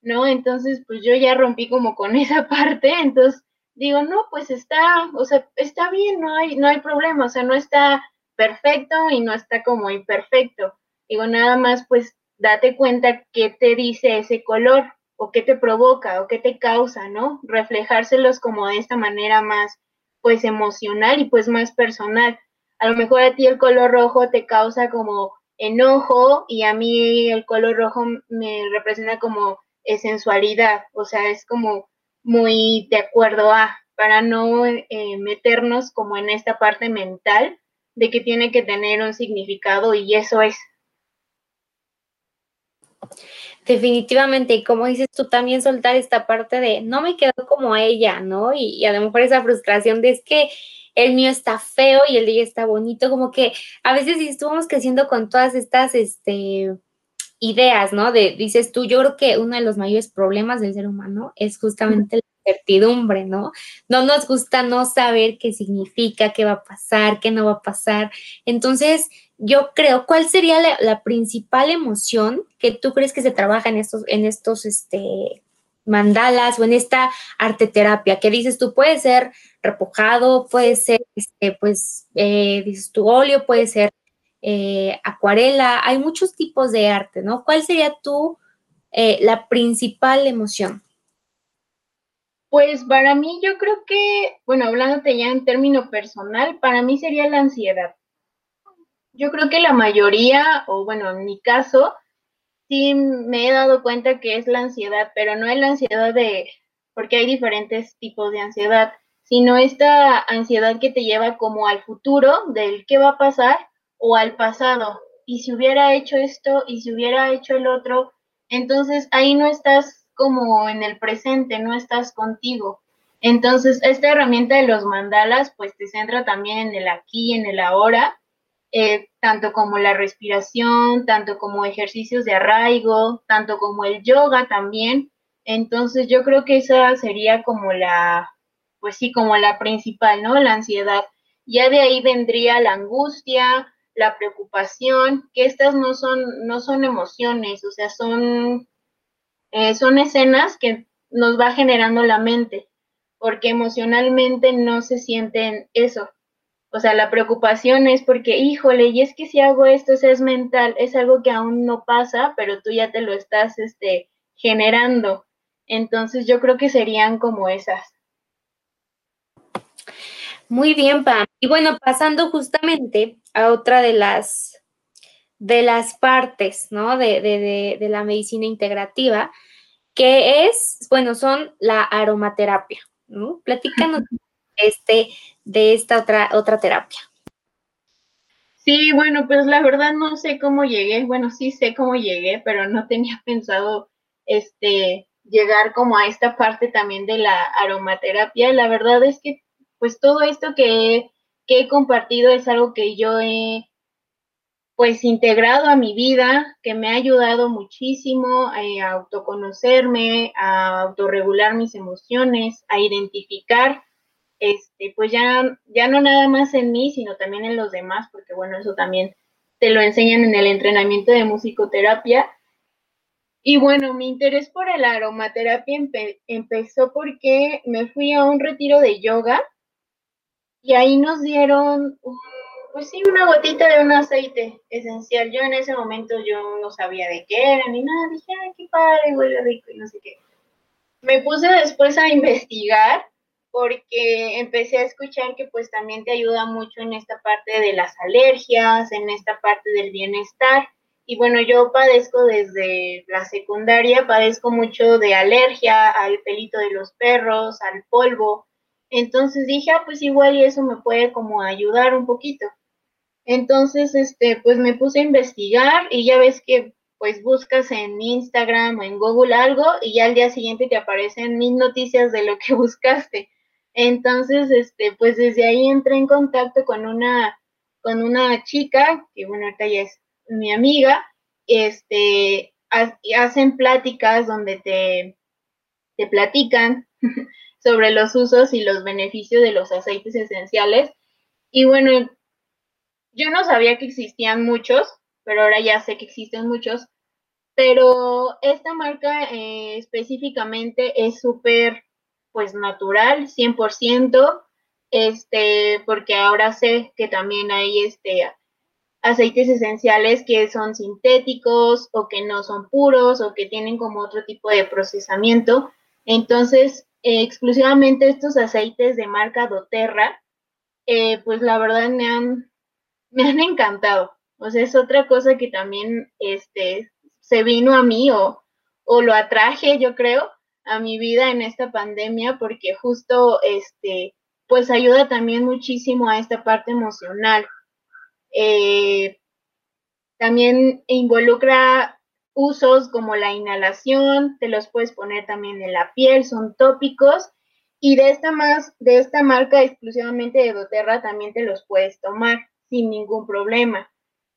¿no? Entonces, pues yo ya rompí como con esa parte, entonces digo, no, pues está, o sea, está bien, no hay, no hay problema, o sea, no está perfecto y no está como imperfecto. Digo, nada más, pues date cuenta qué te dice ese color, o qué te provoca o qué te causa, ¿no? Reflejárselos como de esta manera más, pues, emocional y pues más personal. A lo mejor a ti el color rojo te causa como enojo y a mí el color rojo me representa como sensualidad, o sea, es como muy de acuerdo a, para no eh, meternos como en esta parte mental de que tiene que tener un significado y eso es. Definitivamente, y como dices tú, también soltar esta parte de no me quedo como ella, ¿no? Y, a lo mejor esa frustración de es que el mío está feo y el de ella está bonito, como que a veces estuvimos creciendo con todas estas este, ideas, ¿no? De, dices tú, yo creo que uno de los mayores problemas del ser humano es justamente la incertidumbre, ¿no? No nos gusta no saber qué significa, qué va a pasar, qué no va a pasar. Entonces, yo creo, ¿cuál sería la, principal emoción que tú crees que se trabaja en estos, en estos este, mandalas o en esta arte terapia? Que dices tú, puede ser repujado, puede ser, este, pues, eh, dices tu óleo, puede ser eh, acuarela, hay muchos tipos de arte, ¿no? ¿Cuál sería tú eh, la principal emoción? Pues para mí yo creo que, bueno, hablándote ya en término personal, para mí sería la ansiedad yo creo que la mayoría, o bueno, en mi caso, sí me he dado cuenta que es la ansiedad, pero no es la ansiedad de, porque hay diferentes tipos de ansiedad, sino esta ansiedad que te lleva como al futuro del qué va a pasar o al pasado. Y si hubiera hecho esto y si hubiera hecho el otro, entonces ahí no estás como en el presente, no estás contigo. Entonces, esta herramienta de los mandalas, pues te centra también en el aquí, en el ahora, eh, tanto como la respiración, tanto como ejercicios de arraigo, tanto como el yoga también. Entonces yo creo que esa sería como la, pues sí, como la principal, ¿no? La ansiedad. Ya de ahí vendría la angustia, la preocupación, que estas no son, no son emociones, o sea, son, eh, son escenas que nos va generando la mente, porque emocionalmente no se sienten eso. O sea, la preocupación es porque, híjole, y es que si hago esto, eso es mental, es algo que aún no pasa, pero tú ya te lo estás este, generando. Entonces yo creo que serían como esas. Muy bien, Pam. Y bueno, pasando justamente a otra de las de las partes, ¿no? De, de, de la medicina integrativa, que es, bueno, son la aromaterapia, ¿no? Platícanos este, de esta otra, otra terapia? Sí, bueno, pues la verdad no sé cómo llegué, bueno, sí sé cómo llegué, pero no tenía pensado este llegar como a esta parte también de la aromaterapia. La verdad es que pues todo esto que, que he compartido es algo que yo he pues integrado a mi vida, que me ha ayudado muchísimo eh, a autoconocerme, a autorregular mis emociones, a identificar este, pues ya, ya no nada más en mí, sino también en los demás, porque bueno, eso también te lo enseñan en el entrenamiento de musicoterapia. Y bueno, mi interés por el aromaterapia empezó porque me fui a un retiro de yoga y ahí nos dieron, pues sí, una gotita de un aceite esencial. Yo en ese momento yo no sabía de qué era ni nada, dije, ay, qué padre, huele rico y no sé qué. Me puse después a investigar porque empecé a escuchar que pues también te ayuda mucho en esta parte de las alergias, en esta parte del bienestar. Y bueno, yo padezco desde la secundaria, padezco mucho de alergia al pelito de los perros, al polvo. Entonces dije, ah, pues igual y eso me puede como ayudar un poquito. Entonces, este, pues me puse a investigar y ya ves que pues buscas en Instagram o en Google algo y ya al día siguiente te aparecen mil noticias de lo que buscaste. Entonces, este, pues desde ahí entré en contacto con una, con una chica, que bueno, ahorita ya es mi amiga, este, hacen pláticas donde te, te platican sobre los usos y los beneficios de los aceites esenciales. Y bueno, yo no sabía que existían muchos, pero ahora ya sé que existen muchos. Pero esta marca eh, específicamente es súper, pues, natural, 100%, este, porque ahora sé que también hay, este, aceites esenciales que son sintéticos o que no son puros o que tienen como otro tipo de procesamiento. Entonces, eh, exclusivamente estos aceites de marca doTERRA, eh, pues la verdad me han, me han encantado. O sea, es otra cosa que también este, se vino a mí o, o lo atraje, yo creo, a mi vida en esta pandemia, porque justo, este, pues ayuda también muchísimo a esta parte emocional. Eh, también involucra usos como la inhalación, te los puedes poner también en la piel, son tópicos y de esta más de esta marca exclusivamente de doTERRA también te los puedes tomar sin ningún problema.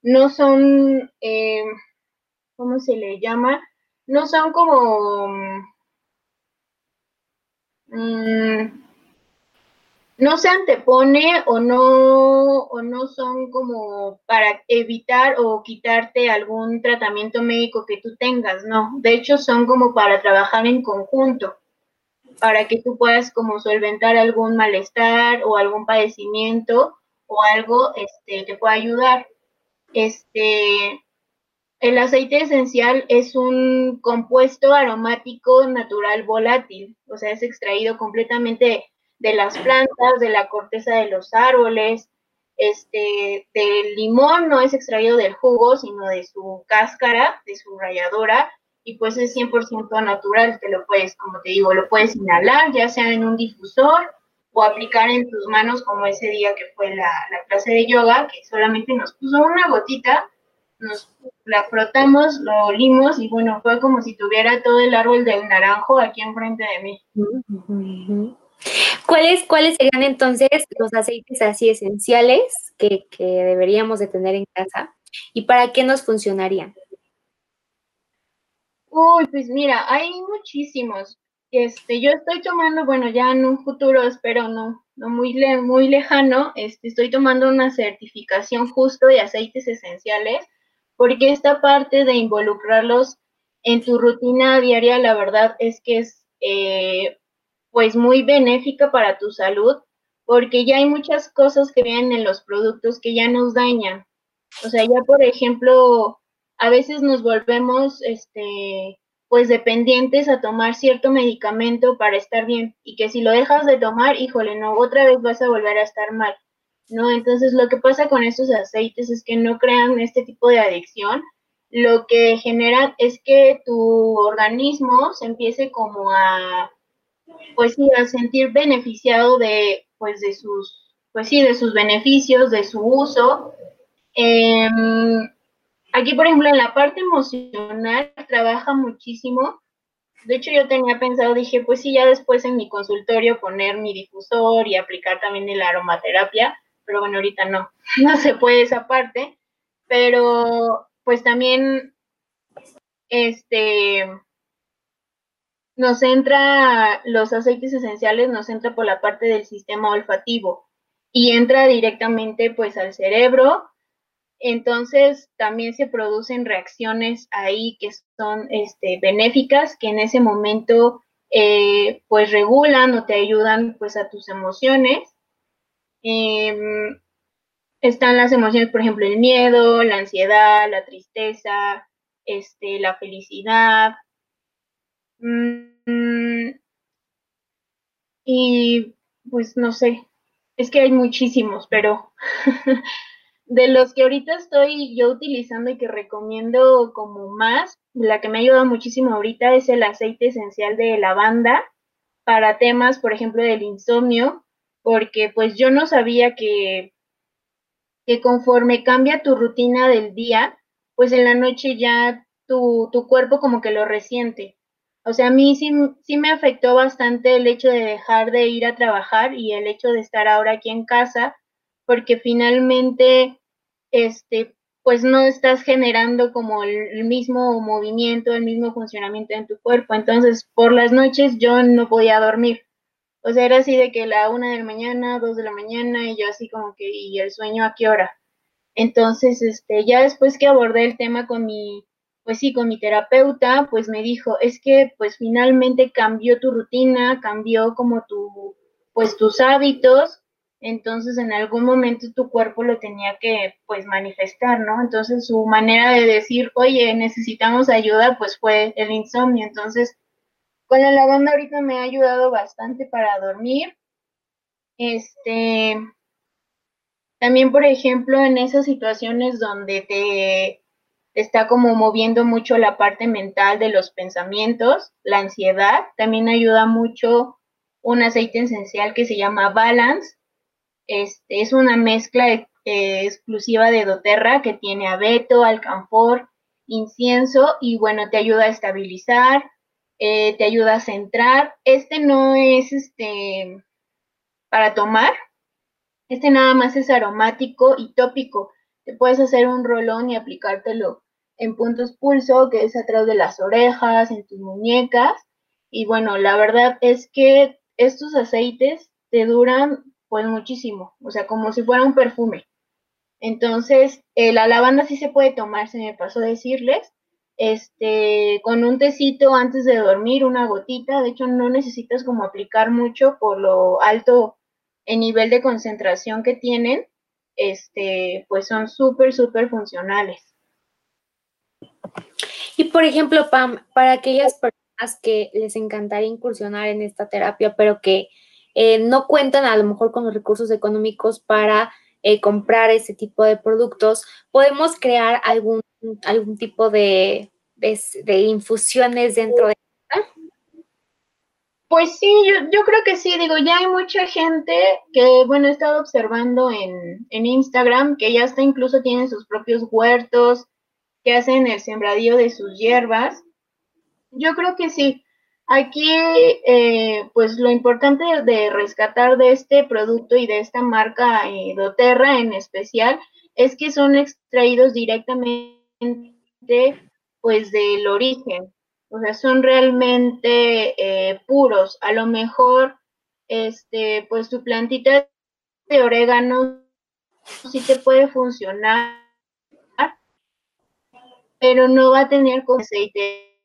No son eh, ¿cómo se le llama? No son como... Mm, no se antepone o no, o no son como para evitar o quitarte algún tratamiento médico que tú tengas, no. De hecho, son como para trabajar en conjunto, para que tú puedas como solventar algún malestar o algún padecimiento o algo este, te pueda ayudar. Este, el aceite esencial es un compuesto aromático natural volátil, o sea, es extraído completamente de las plantas, de la corteza de los árboles, este, del limón no es extraído del jugo, sino de su cáscara, de su ralladora, y pues es 100% natural, te lo puedes, como te digo, lo puedes inhalar, ya sea en un difusor o aplicar en tus manos, como ese día que fue la, la clase de yoga, que solamente nos puso una gotita nos la frotamos, lo olimos y bueno, fue como si tuviera todo el árbol del naranjo aquí enfrente de mí. ¿Cuáles, ¿Cuáles serían entonces los aceites así esenciales que, que deberíamos de tener en casa y para qué nos funcionarían? Uy, pues mira, hay muchísimos. Este, yo estoy tomando, bueno, ya en un futuro, espero no, no muy, muy lejano, este, estoy tomando una certificación justo de aceites esenciales porque esta parte de involucrarlos en tu rutina diaria, la verdad es que es eh, pues muy benéfica para tu salud, porque ya hay muchas cosas que vienen en los productos que ya nos dañan. O sea, ya por ejemplo, a veces nos volvemos, este, pues dependientes a tomar cierto medicamento para estar bien y que si lo dejas de tomar, híjole, no, otra vez vas a volver a estar mal. ¿No? Entonces lo que pasa con estos aceites es que no crean este tipo de adicción, lo que generan es que tu organismo se empiece como a, pues sí, a sentir beneficiado de, pues de sus, pues sí, de sus beneficios, de su uso. Em, aquí, por ejemplo, en la parte emocional trabaja muchísimo. De hecho, yo tenía pensado, dije, pues sí, ya después en mi consultorio poner mi difusor y aplicar también el aromaterapia, pero bueno, ahorita no, no se puede esa parte, pero pues también, este, nos entra, los aceites esenciales nos entra por la parte del sistema olfativo y entra directamente pues al cerebro, entonces también se producen reacciones ahí que son este, benéficas, que en ese momento eh, pues regulan o te ayudan pues a tus emociones Em, están las emociones, por ejemplo, el miedo, la ansiedad, la tristeza, este, la felicidad. Mm, y pues no sé, es que hay muchísimos, pero de los que ahorita estoy yo utilizando y que recomiendo como más, la que me ha ayudado muchísimo ahorita es el aceite esencial de lavanda para temas, por ejemplo, del insomnio, porque pues yo no sabía que, que conforme cambia tu rutina del día, pues en la noche ya tu, tu cuerpo como que lo resiente. O sea, a mí sí, sí me afectó bastante el hecho de dejar de ir a trabajar y el hecho de estar ahora aquí en casa, porque finalmente, este, pues no estás generando como el mismo movimiento, el mismo funcionamiento en tu cuerpo. Entonces, por las noches yo no podía dormir. O sea, era así de que la una de la mañana, dos de la mañana, y yo así como que, ¿y el sueño a qué hora? Entonces, este, ya después que abordé el tema con mi, pues sí, con mi terapeuta, pues me dijo, es que pues finalmente cambió tu rutina, cambió como tu, pues tus hábitos, entonces en algún momento tu cuerpo lo tenía que pues manifestar, ¿no? Entonces su manera de decir, oye, necesitamos ayuda, pues fue el insomnio. Entonces, con la lavanda ahorita me ha ayudado bastante para dormir. Este, también, por ejemplo, en esas situaciones donde te está como moviendo mucho la parte mental de los pensamientos, la ansiedad, también ayuda mucho un aceite esencial que se llama Balance. Este es una mezcla eh, exclusiva de doTERRA que tiene abeto, alcanfor, incienso y bueno, te ayuda a estabilizar, eh, te ayuda a centrar. Este no es este para tomar, este nada más es aromático y tópico. Te puedes hacer un rolón y aplicártelo en puntos pulso, que es atrás de las orejas, en tus muñecas. Y bueno, la verdad es que estos aceites te duran pues muchísimo, o sea, como si fuera un perfume. Entonces, eh, la lavanda sí se puede tomar, se me pasó decirles, este, con un tecito antes de dormir, una gotita, de hecho no necesitas como aplicar mucho por lo alto el nivel de concentración que tienen, este, pues son súper, súper funcionales. Y por ejemplo, Pam, para aquellas personas que les encantaría incursionar en esta terapia, pero que eh, no cuentan a lo mejor con los recursos económicos para eh, comprar ese tipo de productos, podemos crear algún, algún tipo de, de infusiones dentro de pues sí, yo, yo, creo que sí, digo, ya hay mucha gente que, bueno, he estado observando en, en Instagram que ya hasta incluso tienen sus propios huertos, que hacen el sembradío de sus hierbas. Yo creo que sí. Aquí, eh, pues lo importante de rescatar de este producto y de esta marca eh, doTERRA en especial es que son extraídos directamente, pues, del origen o sea, son realmente eh, puros. A lo mejor, este, pues tu plantita de orégano sí te puede funcionar, pero no va a tener como aceite,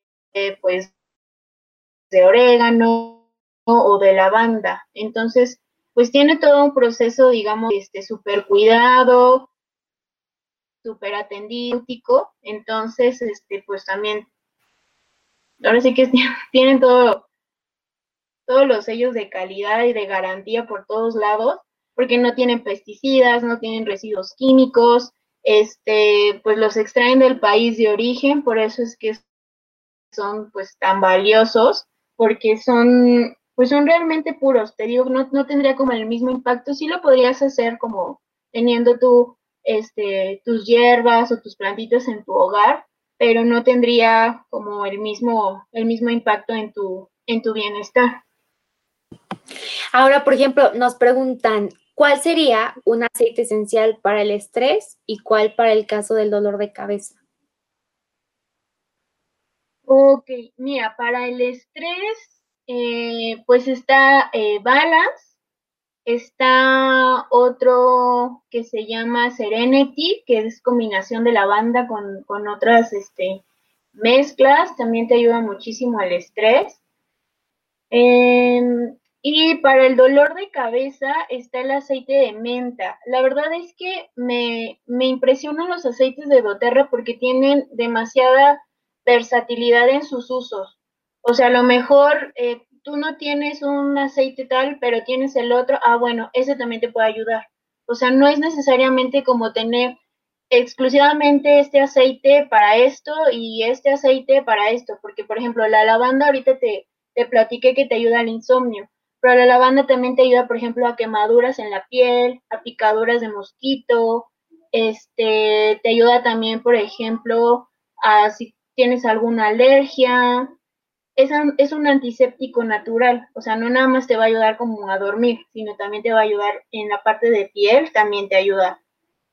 pues, de orégano o de lavanda. Entonces, pues tiene todo un proceso, digamos, este, súper cuidado, súper atendido, entonces, este, pues también ahora sí que tienen todo, todos los sellos de calidad y de garantía por todos lados, porque no tienen pesticidas, no tienen residuos químicos, este, pues los extraen del país de origen, por eso es que son pues tan valiosos, porque son, pues son realmente puros, te digo, no, no tendría como el mismo impacto, sí lo podrías hacer como teniendo tú, este, tus hierbas o tus plantitas en tu hogar, pero no tendría como el mismo, el mismo impacto en tu, en tu bienestar. Ahora, por ejemplo, nos preguntan, ¿cuál sería un aceite esencial para el estrés y cuál para el caso del dolor de cabeza? Ok, mira, para el estrés, eh, pues está eh, Balance, Está otro que se llama Serenity, que es combinación de lavanda con, con otras este, mezclas. También te ayuda muchísimo al estrés. Em, y para el dolor de cabeza está el aceite de menta. La verdad es que me, me impresionan los aceites de doTERRA porque tienen demasiada versatilidad en sus usos. O sea, a lo mejor eh, tú no tienes un aceite tal, pero tienes el otro, ah, bueno, ese también te puede ayudar. O sea, no es necesariamente como tener exclusivamente este aceite para esto y este aceite para esto, porque por ejemplo la lavanda ahorita te, te platiqué que te ayuda al insomnio, pero la lavanda también te ayuda, por ejemplo, a quemaduras en la piel, a picaduras de mosquito, este, te ayuda también, por ejemplo, a si tienes alguna alergia, es, un antiséptico natural, o sea, no nada más te va a ayudar como a dormir, sino también te va a ayudar en la parte de piel, también te ayuda,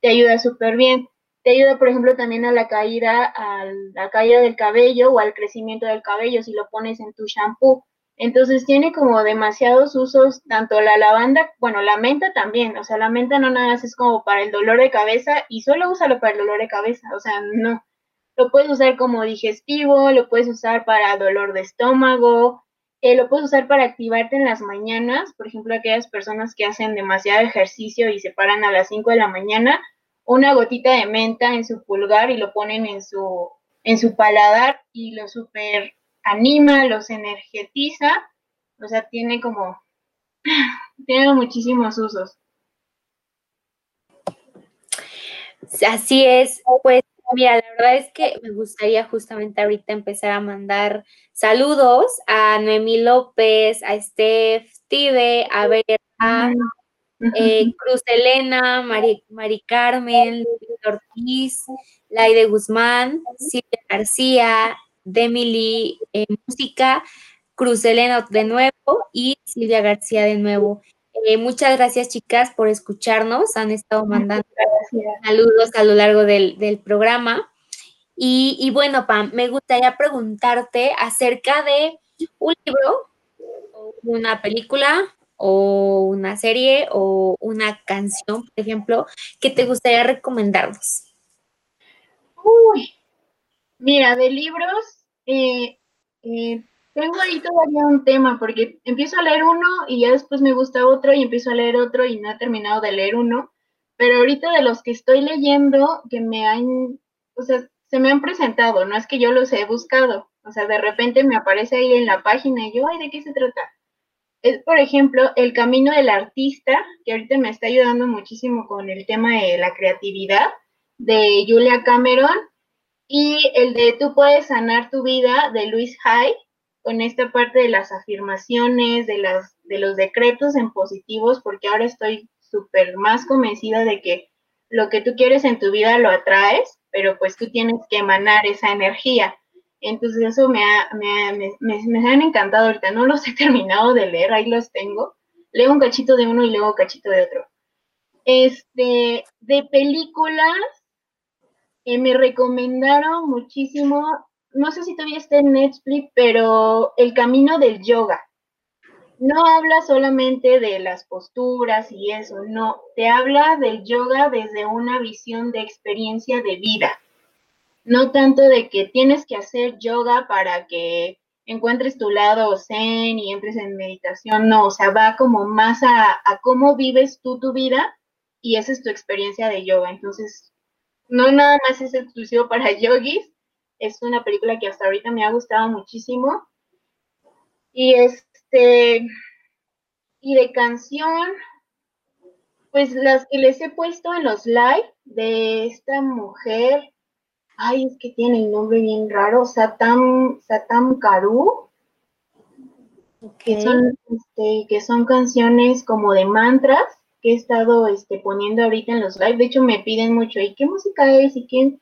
te ayuda súper bien. te ayuda, por ejemplo, también a la caída, a la caída del cabello o al crecimiento del cabello si lo pones en tu shampoo. Entonces tiene como demasiados usos, tanto la lavanda, bueno, la menta también, o sea, la menta no nada más es como para el dolor de cabeza y solo úsalo para el dolor de cabeza, o sea, no. Lo puedes usar como digestivo, lo puedes usar para dolor de estómago, eh, lo puedes usar para activarte en las mañanas, por ejemplo, aquellas personas que hacen demasiado ejercicio y se paran a las 5 de la mañana, una gotita de menta en su pulgar y lo ponen en su, en su paladar y lo super anima, los energetiza, o sea, tiene como, tiene muchísimos usos. Así es, pues mira, la verdad es que me gustaría justamente ahorita empezar a mandar saludos a Noemí López, a Steph, Tive, a Vera, eh, Cruz Elena, Mari, Mari Carmen, Ortiz, Laide Guzmán, Silvia García, Demily eh, Música, Cruz Elena de nuevo y Silvia García de nuevo. Eh, muchas gracias, chicas, por escucharnos. Han estado mandando saludos a lo largo del, programa. Y, y, bueno, Pam, me gustaría preguntarte acerca de un libro, una película, o una serie, o una canción, por ejemplo, que te gustaría recomendarnos. Uy, mira, de libros, eh, eh, tengo ahí todavía un tema porque empiezo a leer uno y ya después me gusta otro y empiezo a leer otro y no he terminado de leer uno. Pero ahorita de los que estoy leyendo, que me han, o sea, se me han presentado, no es que yo los he buscado. O sea, de repente me aparece ahí en la página y yo, ay, ¿de qué se trata? Es, por ejemplo, El Camino del Artista, que ahorita me está ayudando muchísimo con el tema de la creatividad, de Julia Cameron, y el de Tú puedes sanar tu vida, de Luis Hay, con esta parte de las afirmaciones, de, las, de los decretos en positivos, porque ahora estoy súper más convencida de que lo que tú quieres en tu vida lo atraes, pero pues tú tienes que emanar esa energía. Entonces eso me, ha, me, me, han encantado ahorita, no los he terminado de leer, ahí los tengo. Leo un cachito de uno y luego un cachito de otro. Este, de películas, eh, me recomendaron muchísimo no sé si todavía está en Netflix, pero el camino del yoga. No habla solamente de las posturas y eso, no, te habla del yoga desde una visión de experiencia de vida. No tanto de que tienes que hacer yoga para que encuentres tu lado zen y entres en meditación, no, o sea, va como más a, cómo vives tú tu vida y esa es tu experiencia de yoga. Entonces, no nada más es exclusivo para yogis, es una película que hasta ahorita me ha gustado muchísimo. Y este, y de canción, pues las que les he puesto en los live de esta mujer, ay, es que tiene el nombre bien raro, Satam, Satam Karu, que, son, este, que son canciones como de mantras que he estado este, poniendo ahorita en los live. De hecho, me piden mucho, ¿y qué música es? ¿Y quién?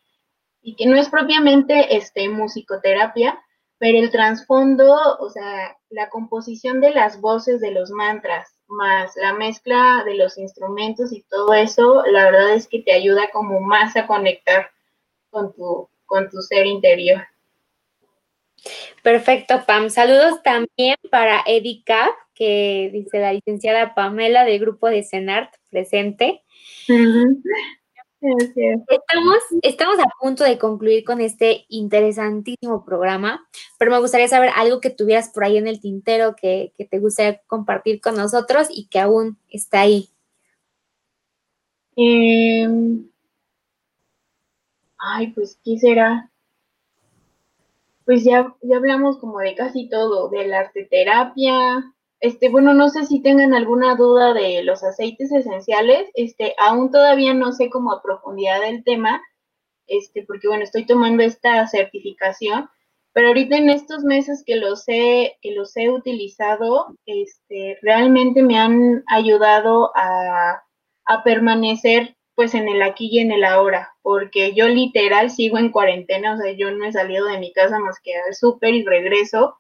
Y que no es propiamente este, musicoterapia, pero el trasfondo, o sea, la composición de las voces de los mantras, más la mezcla de los instrumentos y todo eso, la verdad es que te ayuda como más a conectar con tu, con tu ser interior. Perfecto, Pam. Saludos también para Erika, que dice la licenciada Pamela del grupo de CENART presente. Estamos, estamos a punto de concluir con este interesantísimo programa, pero me gustaría saber algo que tuvieras por ahí en el tintero que, te gustaría compartir con nosotros y que aún está ahí. Em, ay, pues, ¿qué será? Pues ya, ya hablamos como de casi todo, de la arte terapia, este, bueno, no sé si tengan alguna duda de los aceites esenciales. Este, aún todavía no sé cómo a profundidad del tema, este, porque bueno, estoy tomando esta certificación, pero ahorita en estos meses que los he, que los he utilizado, este, realmente me han ayudado a, a permanecer pues en el aquí y en el ahora, porque yo literal sigo en cuarentena, o sea, yo no he salido de mi casa más que al súper y regreso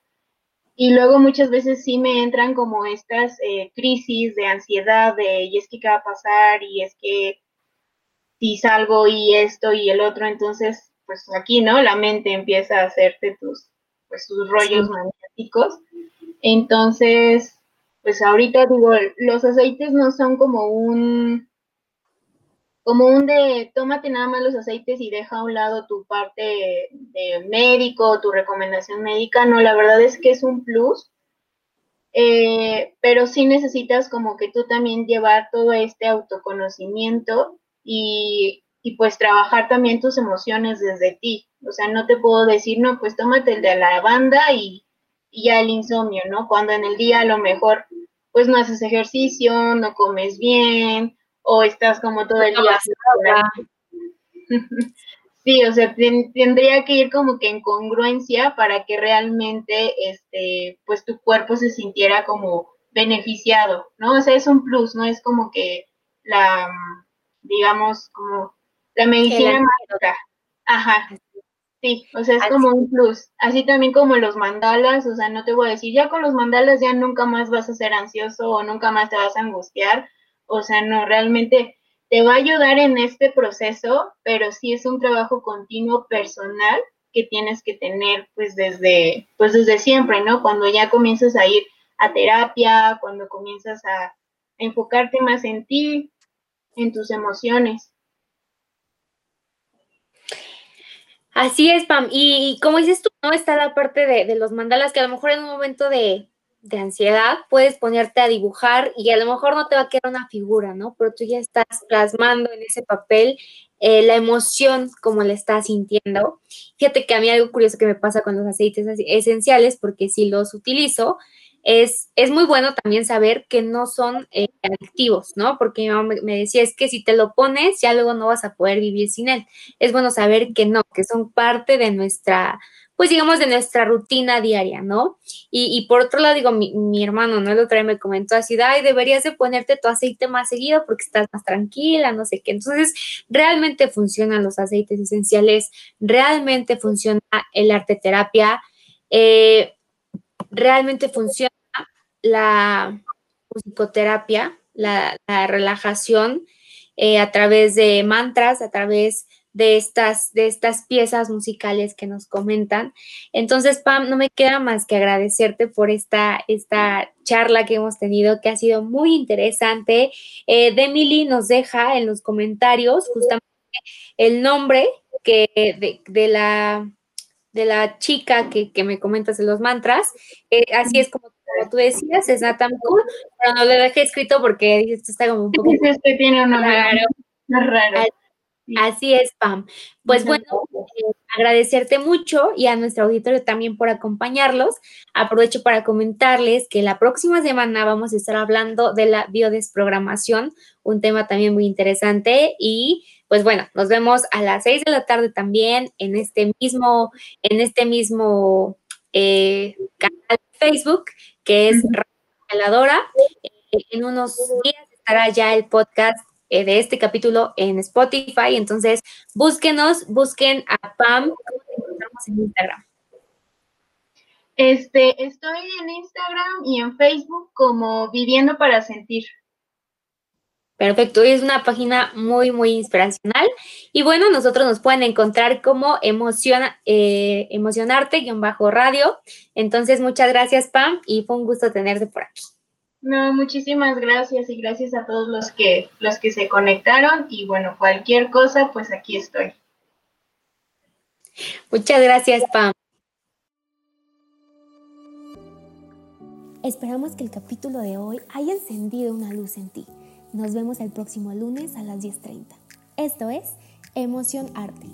y luego muchas veces sí me entran como estas eh, crisis de ansiedad, de y es que qué va a pasar, y es que si salgo y esto y el otro, entonces, pues aquí, ¿no? La mente empieza a hacerte tus, pues, tus rollos magnéticos. Entonces, pues ahorita digo, los aceites no son como un, como un de tómate nada más los aceites y deja a un lado tu parte de médico, tu recomendación médica, no, la verdad es que es un plus, eh, pero sí necesitas como que tú también llevar todo este autoconocimiento y, y pues trabajar también tus emociones desde ti, o sea, no te puedo decir, no, pues tómate el de la banda y, y ya el insomnio, ¿no? Cuando en el día a lo mejor pues no haces ejercicio, no comes bien, o estás como todo el día. sí, o sea, tendría que ir como que en congruencia para que realmente, este, pues tu cuerpo se sintiera como beneficiado, ¿no? O sea, es un plus, no es como que la, digamos, como la medicina mágica. Ajá. Sí, o sea, es como un plus. Así también como los mandalas, o sea, no te voy a decir, ya con los mandalas ya nunca más vas a ser ansioso o nunca más te vas a angustiar, o sea, no, realmente te va a ayudar en este proceso, pero sí es un trabajo continuo personal que tienes que tener pues desde, pues desde siempre, ¿no? Cuando ya comienzas a ir a terapia, cuando comienzas a enfocarte más en ti, en tus emociones. Así es, Pam. Y, como dices tú, ¿no? Está la parte de, de, los mandalas que a lo mejor en un momento de, de ansiedad, puedes ponerte a dibujar y a lo mejor no te va a quedar una figura, ¿no? Pero tú ya estás plasmando en ese papel eh, la emoción como la estás sintiendo. Fíjate que a mí algo curioso que me pasa con los aceites esenciales, porque si los utilizo, es, es muy bueno también saber que no son eh, adictivos, ¿no? Porque mi mamá me decía, es que si te lo pones, ya luego no vas a poder vivir sin él. Es bueno saber que no, que son parte de nuestra pues digamos, de nuestra rutina diaria, ¿no? Y, por otro lado, digo, mi, hermano, ¿no? El otro día me comentó así, ay, deberías de ponerte tu aceite más seguido porque estás más tranquila, no sé qué. Entonces, realmente funcionan los aceites esenciales, realmente funciona el arte terapia, eh, realmente funciona la musicoterapia, la, relajación eh, a través de mantras, a través de estas, de estas piezas musicales que nos comentan. Entonces, Pam, no me queda más que agradecerte por esta, esta charla que hemos tenido, que ha sido muy interesante. Eh, Demily nos deja en los comentarios justamente el nombre que de, la de la chica que, me comentas de los mantras. Eh, así es como, tú decías, es Nathan Cool, pero no lo dejé escrito porque esto está como un poco... Este tiene un raro. raro. Así es, Pam. Pues bueno, eh, agradecerte mucho y a nuestro auditorio también por acompañarlos. Aprovecho para comentarles que la próxima semana vamos a estar hablando de la biodesprogramación, un tema también muy interesante y pues bueno, nos vemos a las seis de la tarde también en este mismo, en este mismo eh, canal de Facebook que es Regaladora. Eh, en unos días estará ya el podcast eh, de este capítulo en Spotify. Entonces, búsquenos, busquen a Pam, ¿cómo te encontramos en Instagram? Este, estoy en Instagram y en Facebook como Viviendo para Sentir. Perfecto, es una página muy, muy inspiracional. Y bueno, nosotros nos pueden encontrar como emociona, eh, emocionarte-radio. Entonces, muchas gracias, Pam, y fue un gusto tenerte por aquí. No, muchísimas gracias y gracias a todos los que los que se conectaron y bueno, cualquier cosa, pues aquí estoy. Muchas gracias, Pam. Esperamos que el capítulo de hoy haya encendido una luz en ti. Nos vemos el próximo lunes a las 10.30. Esto es Emoción Arte.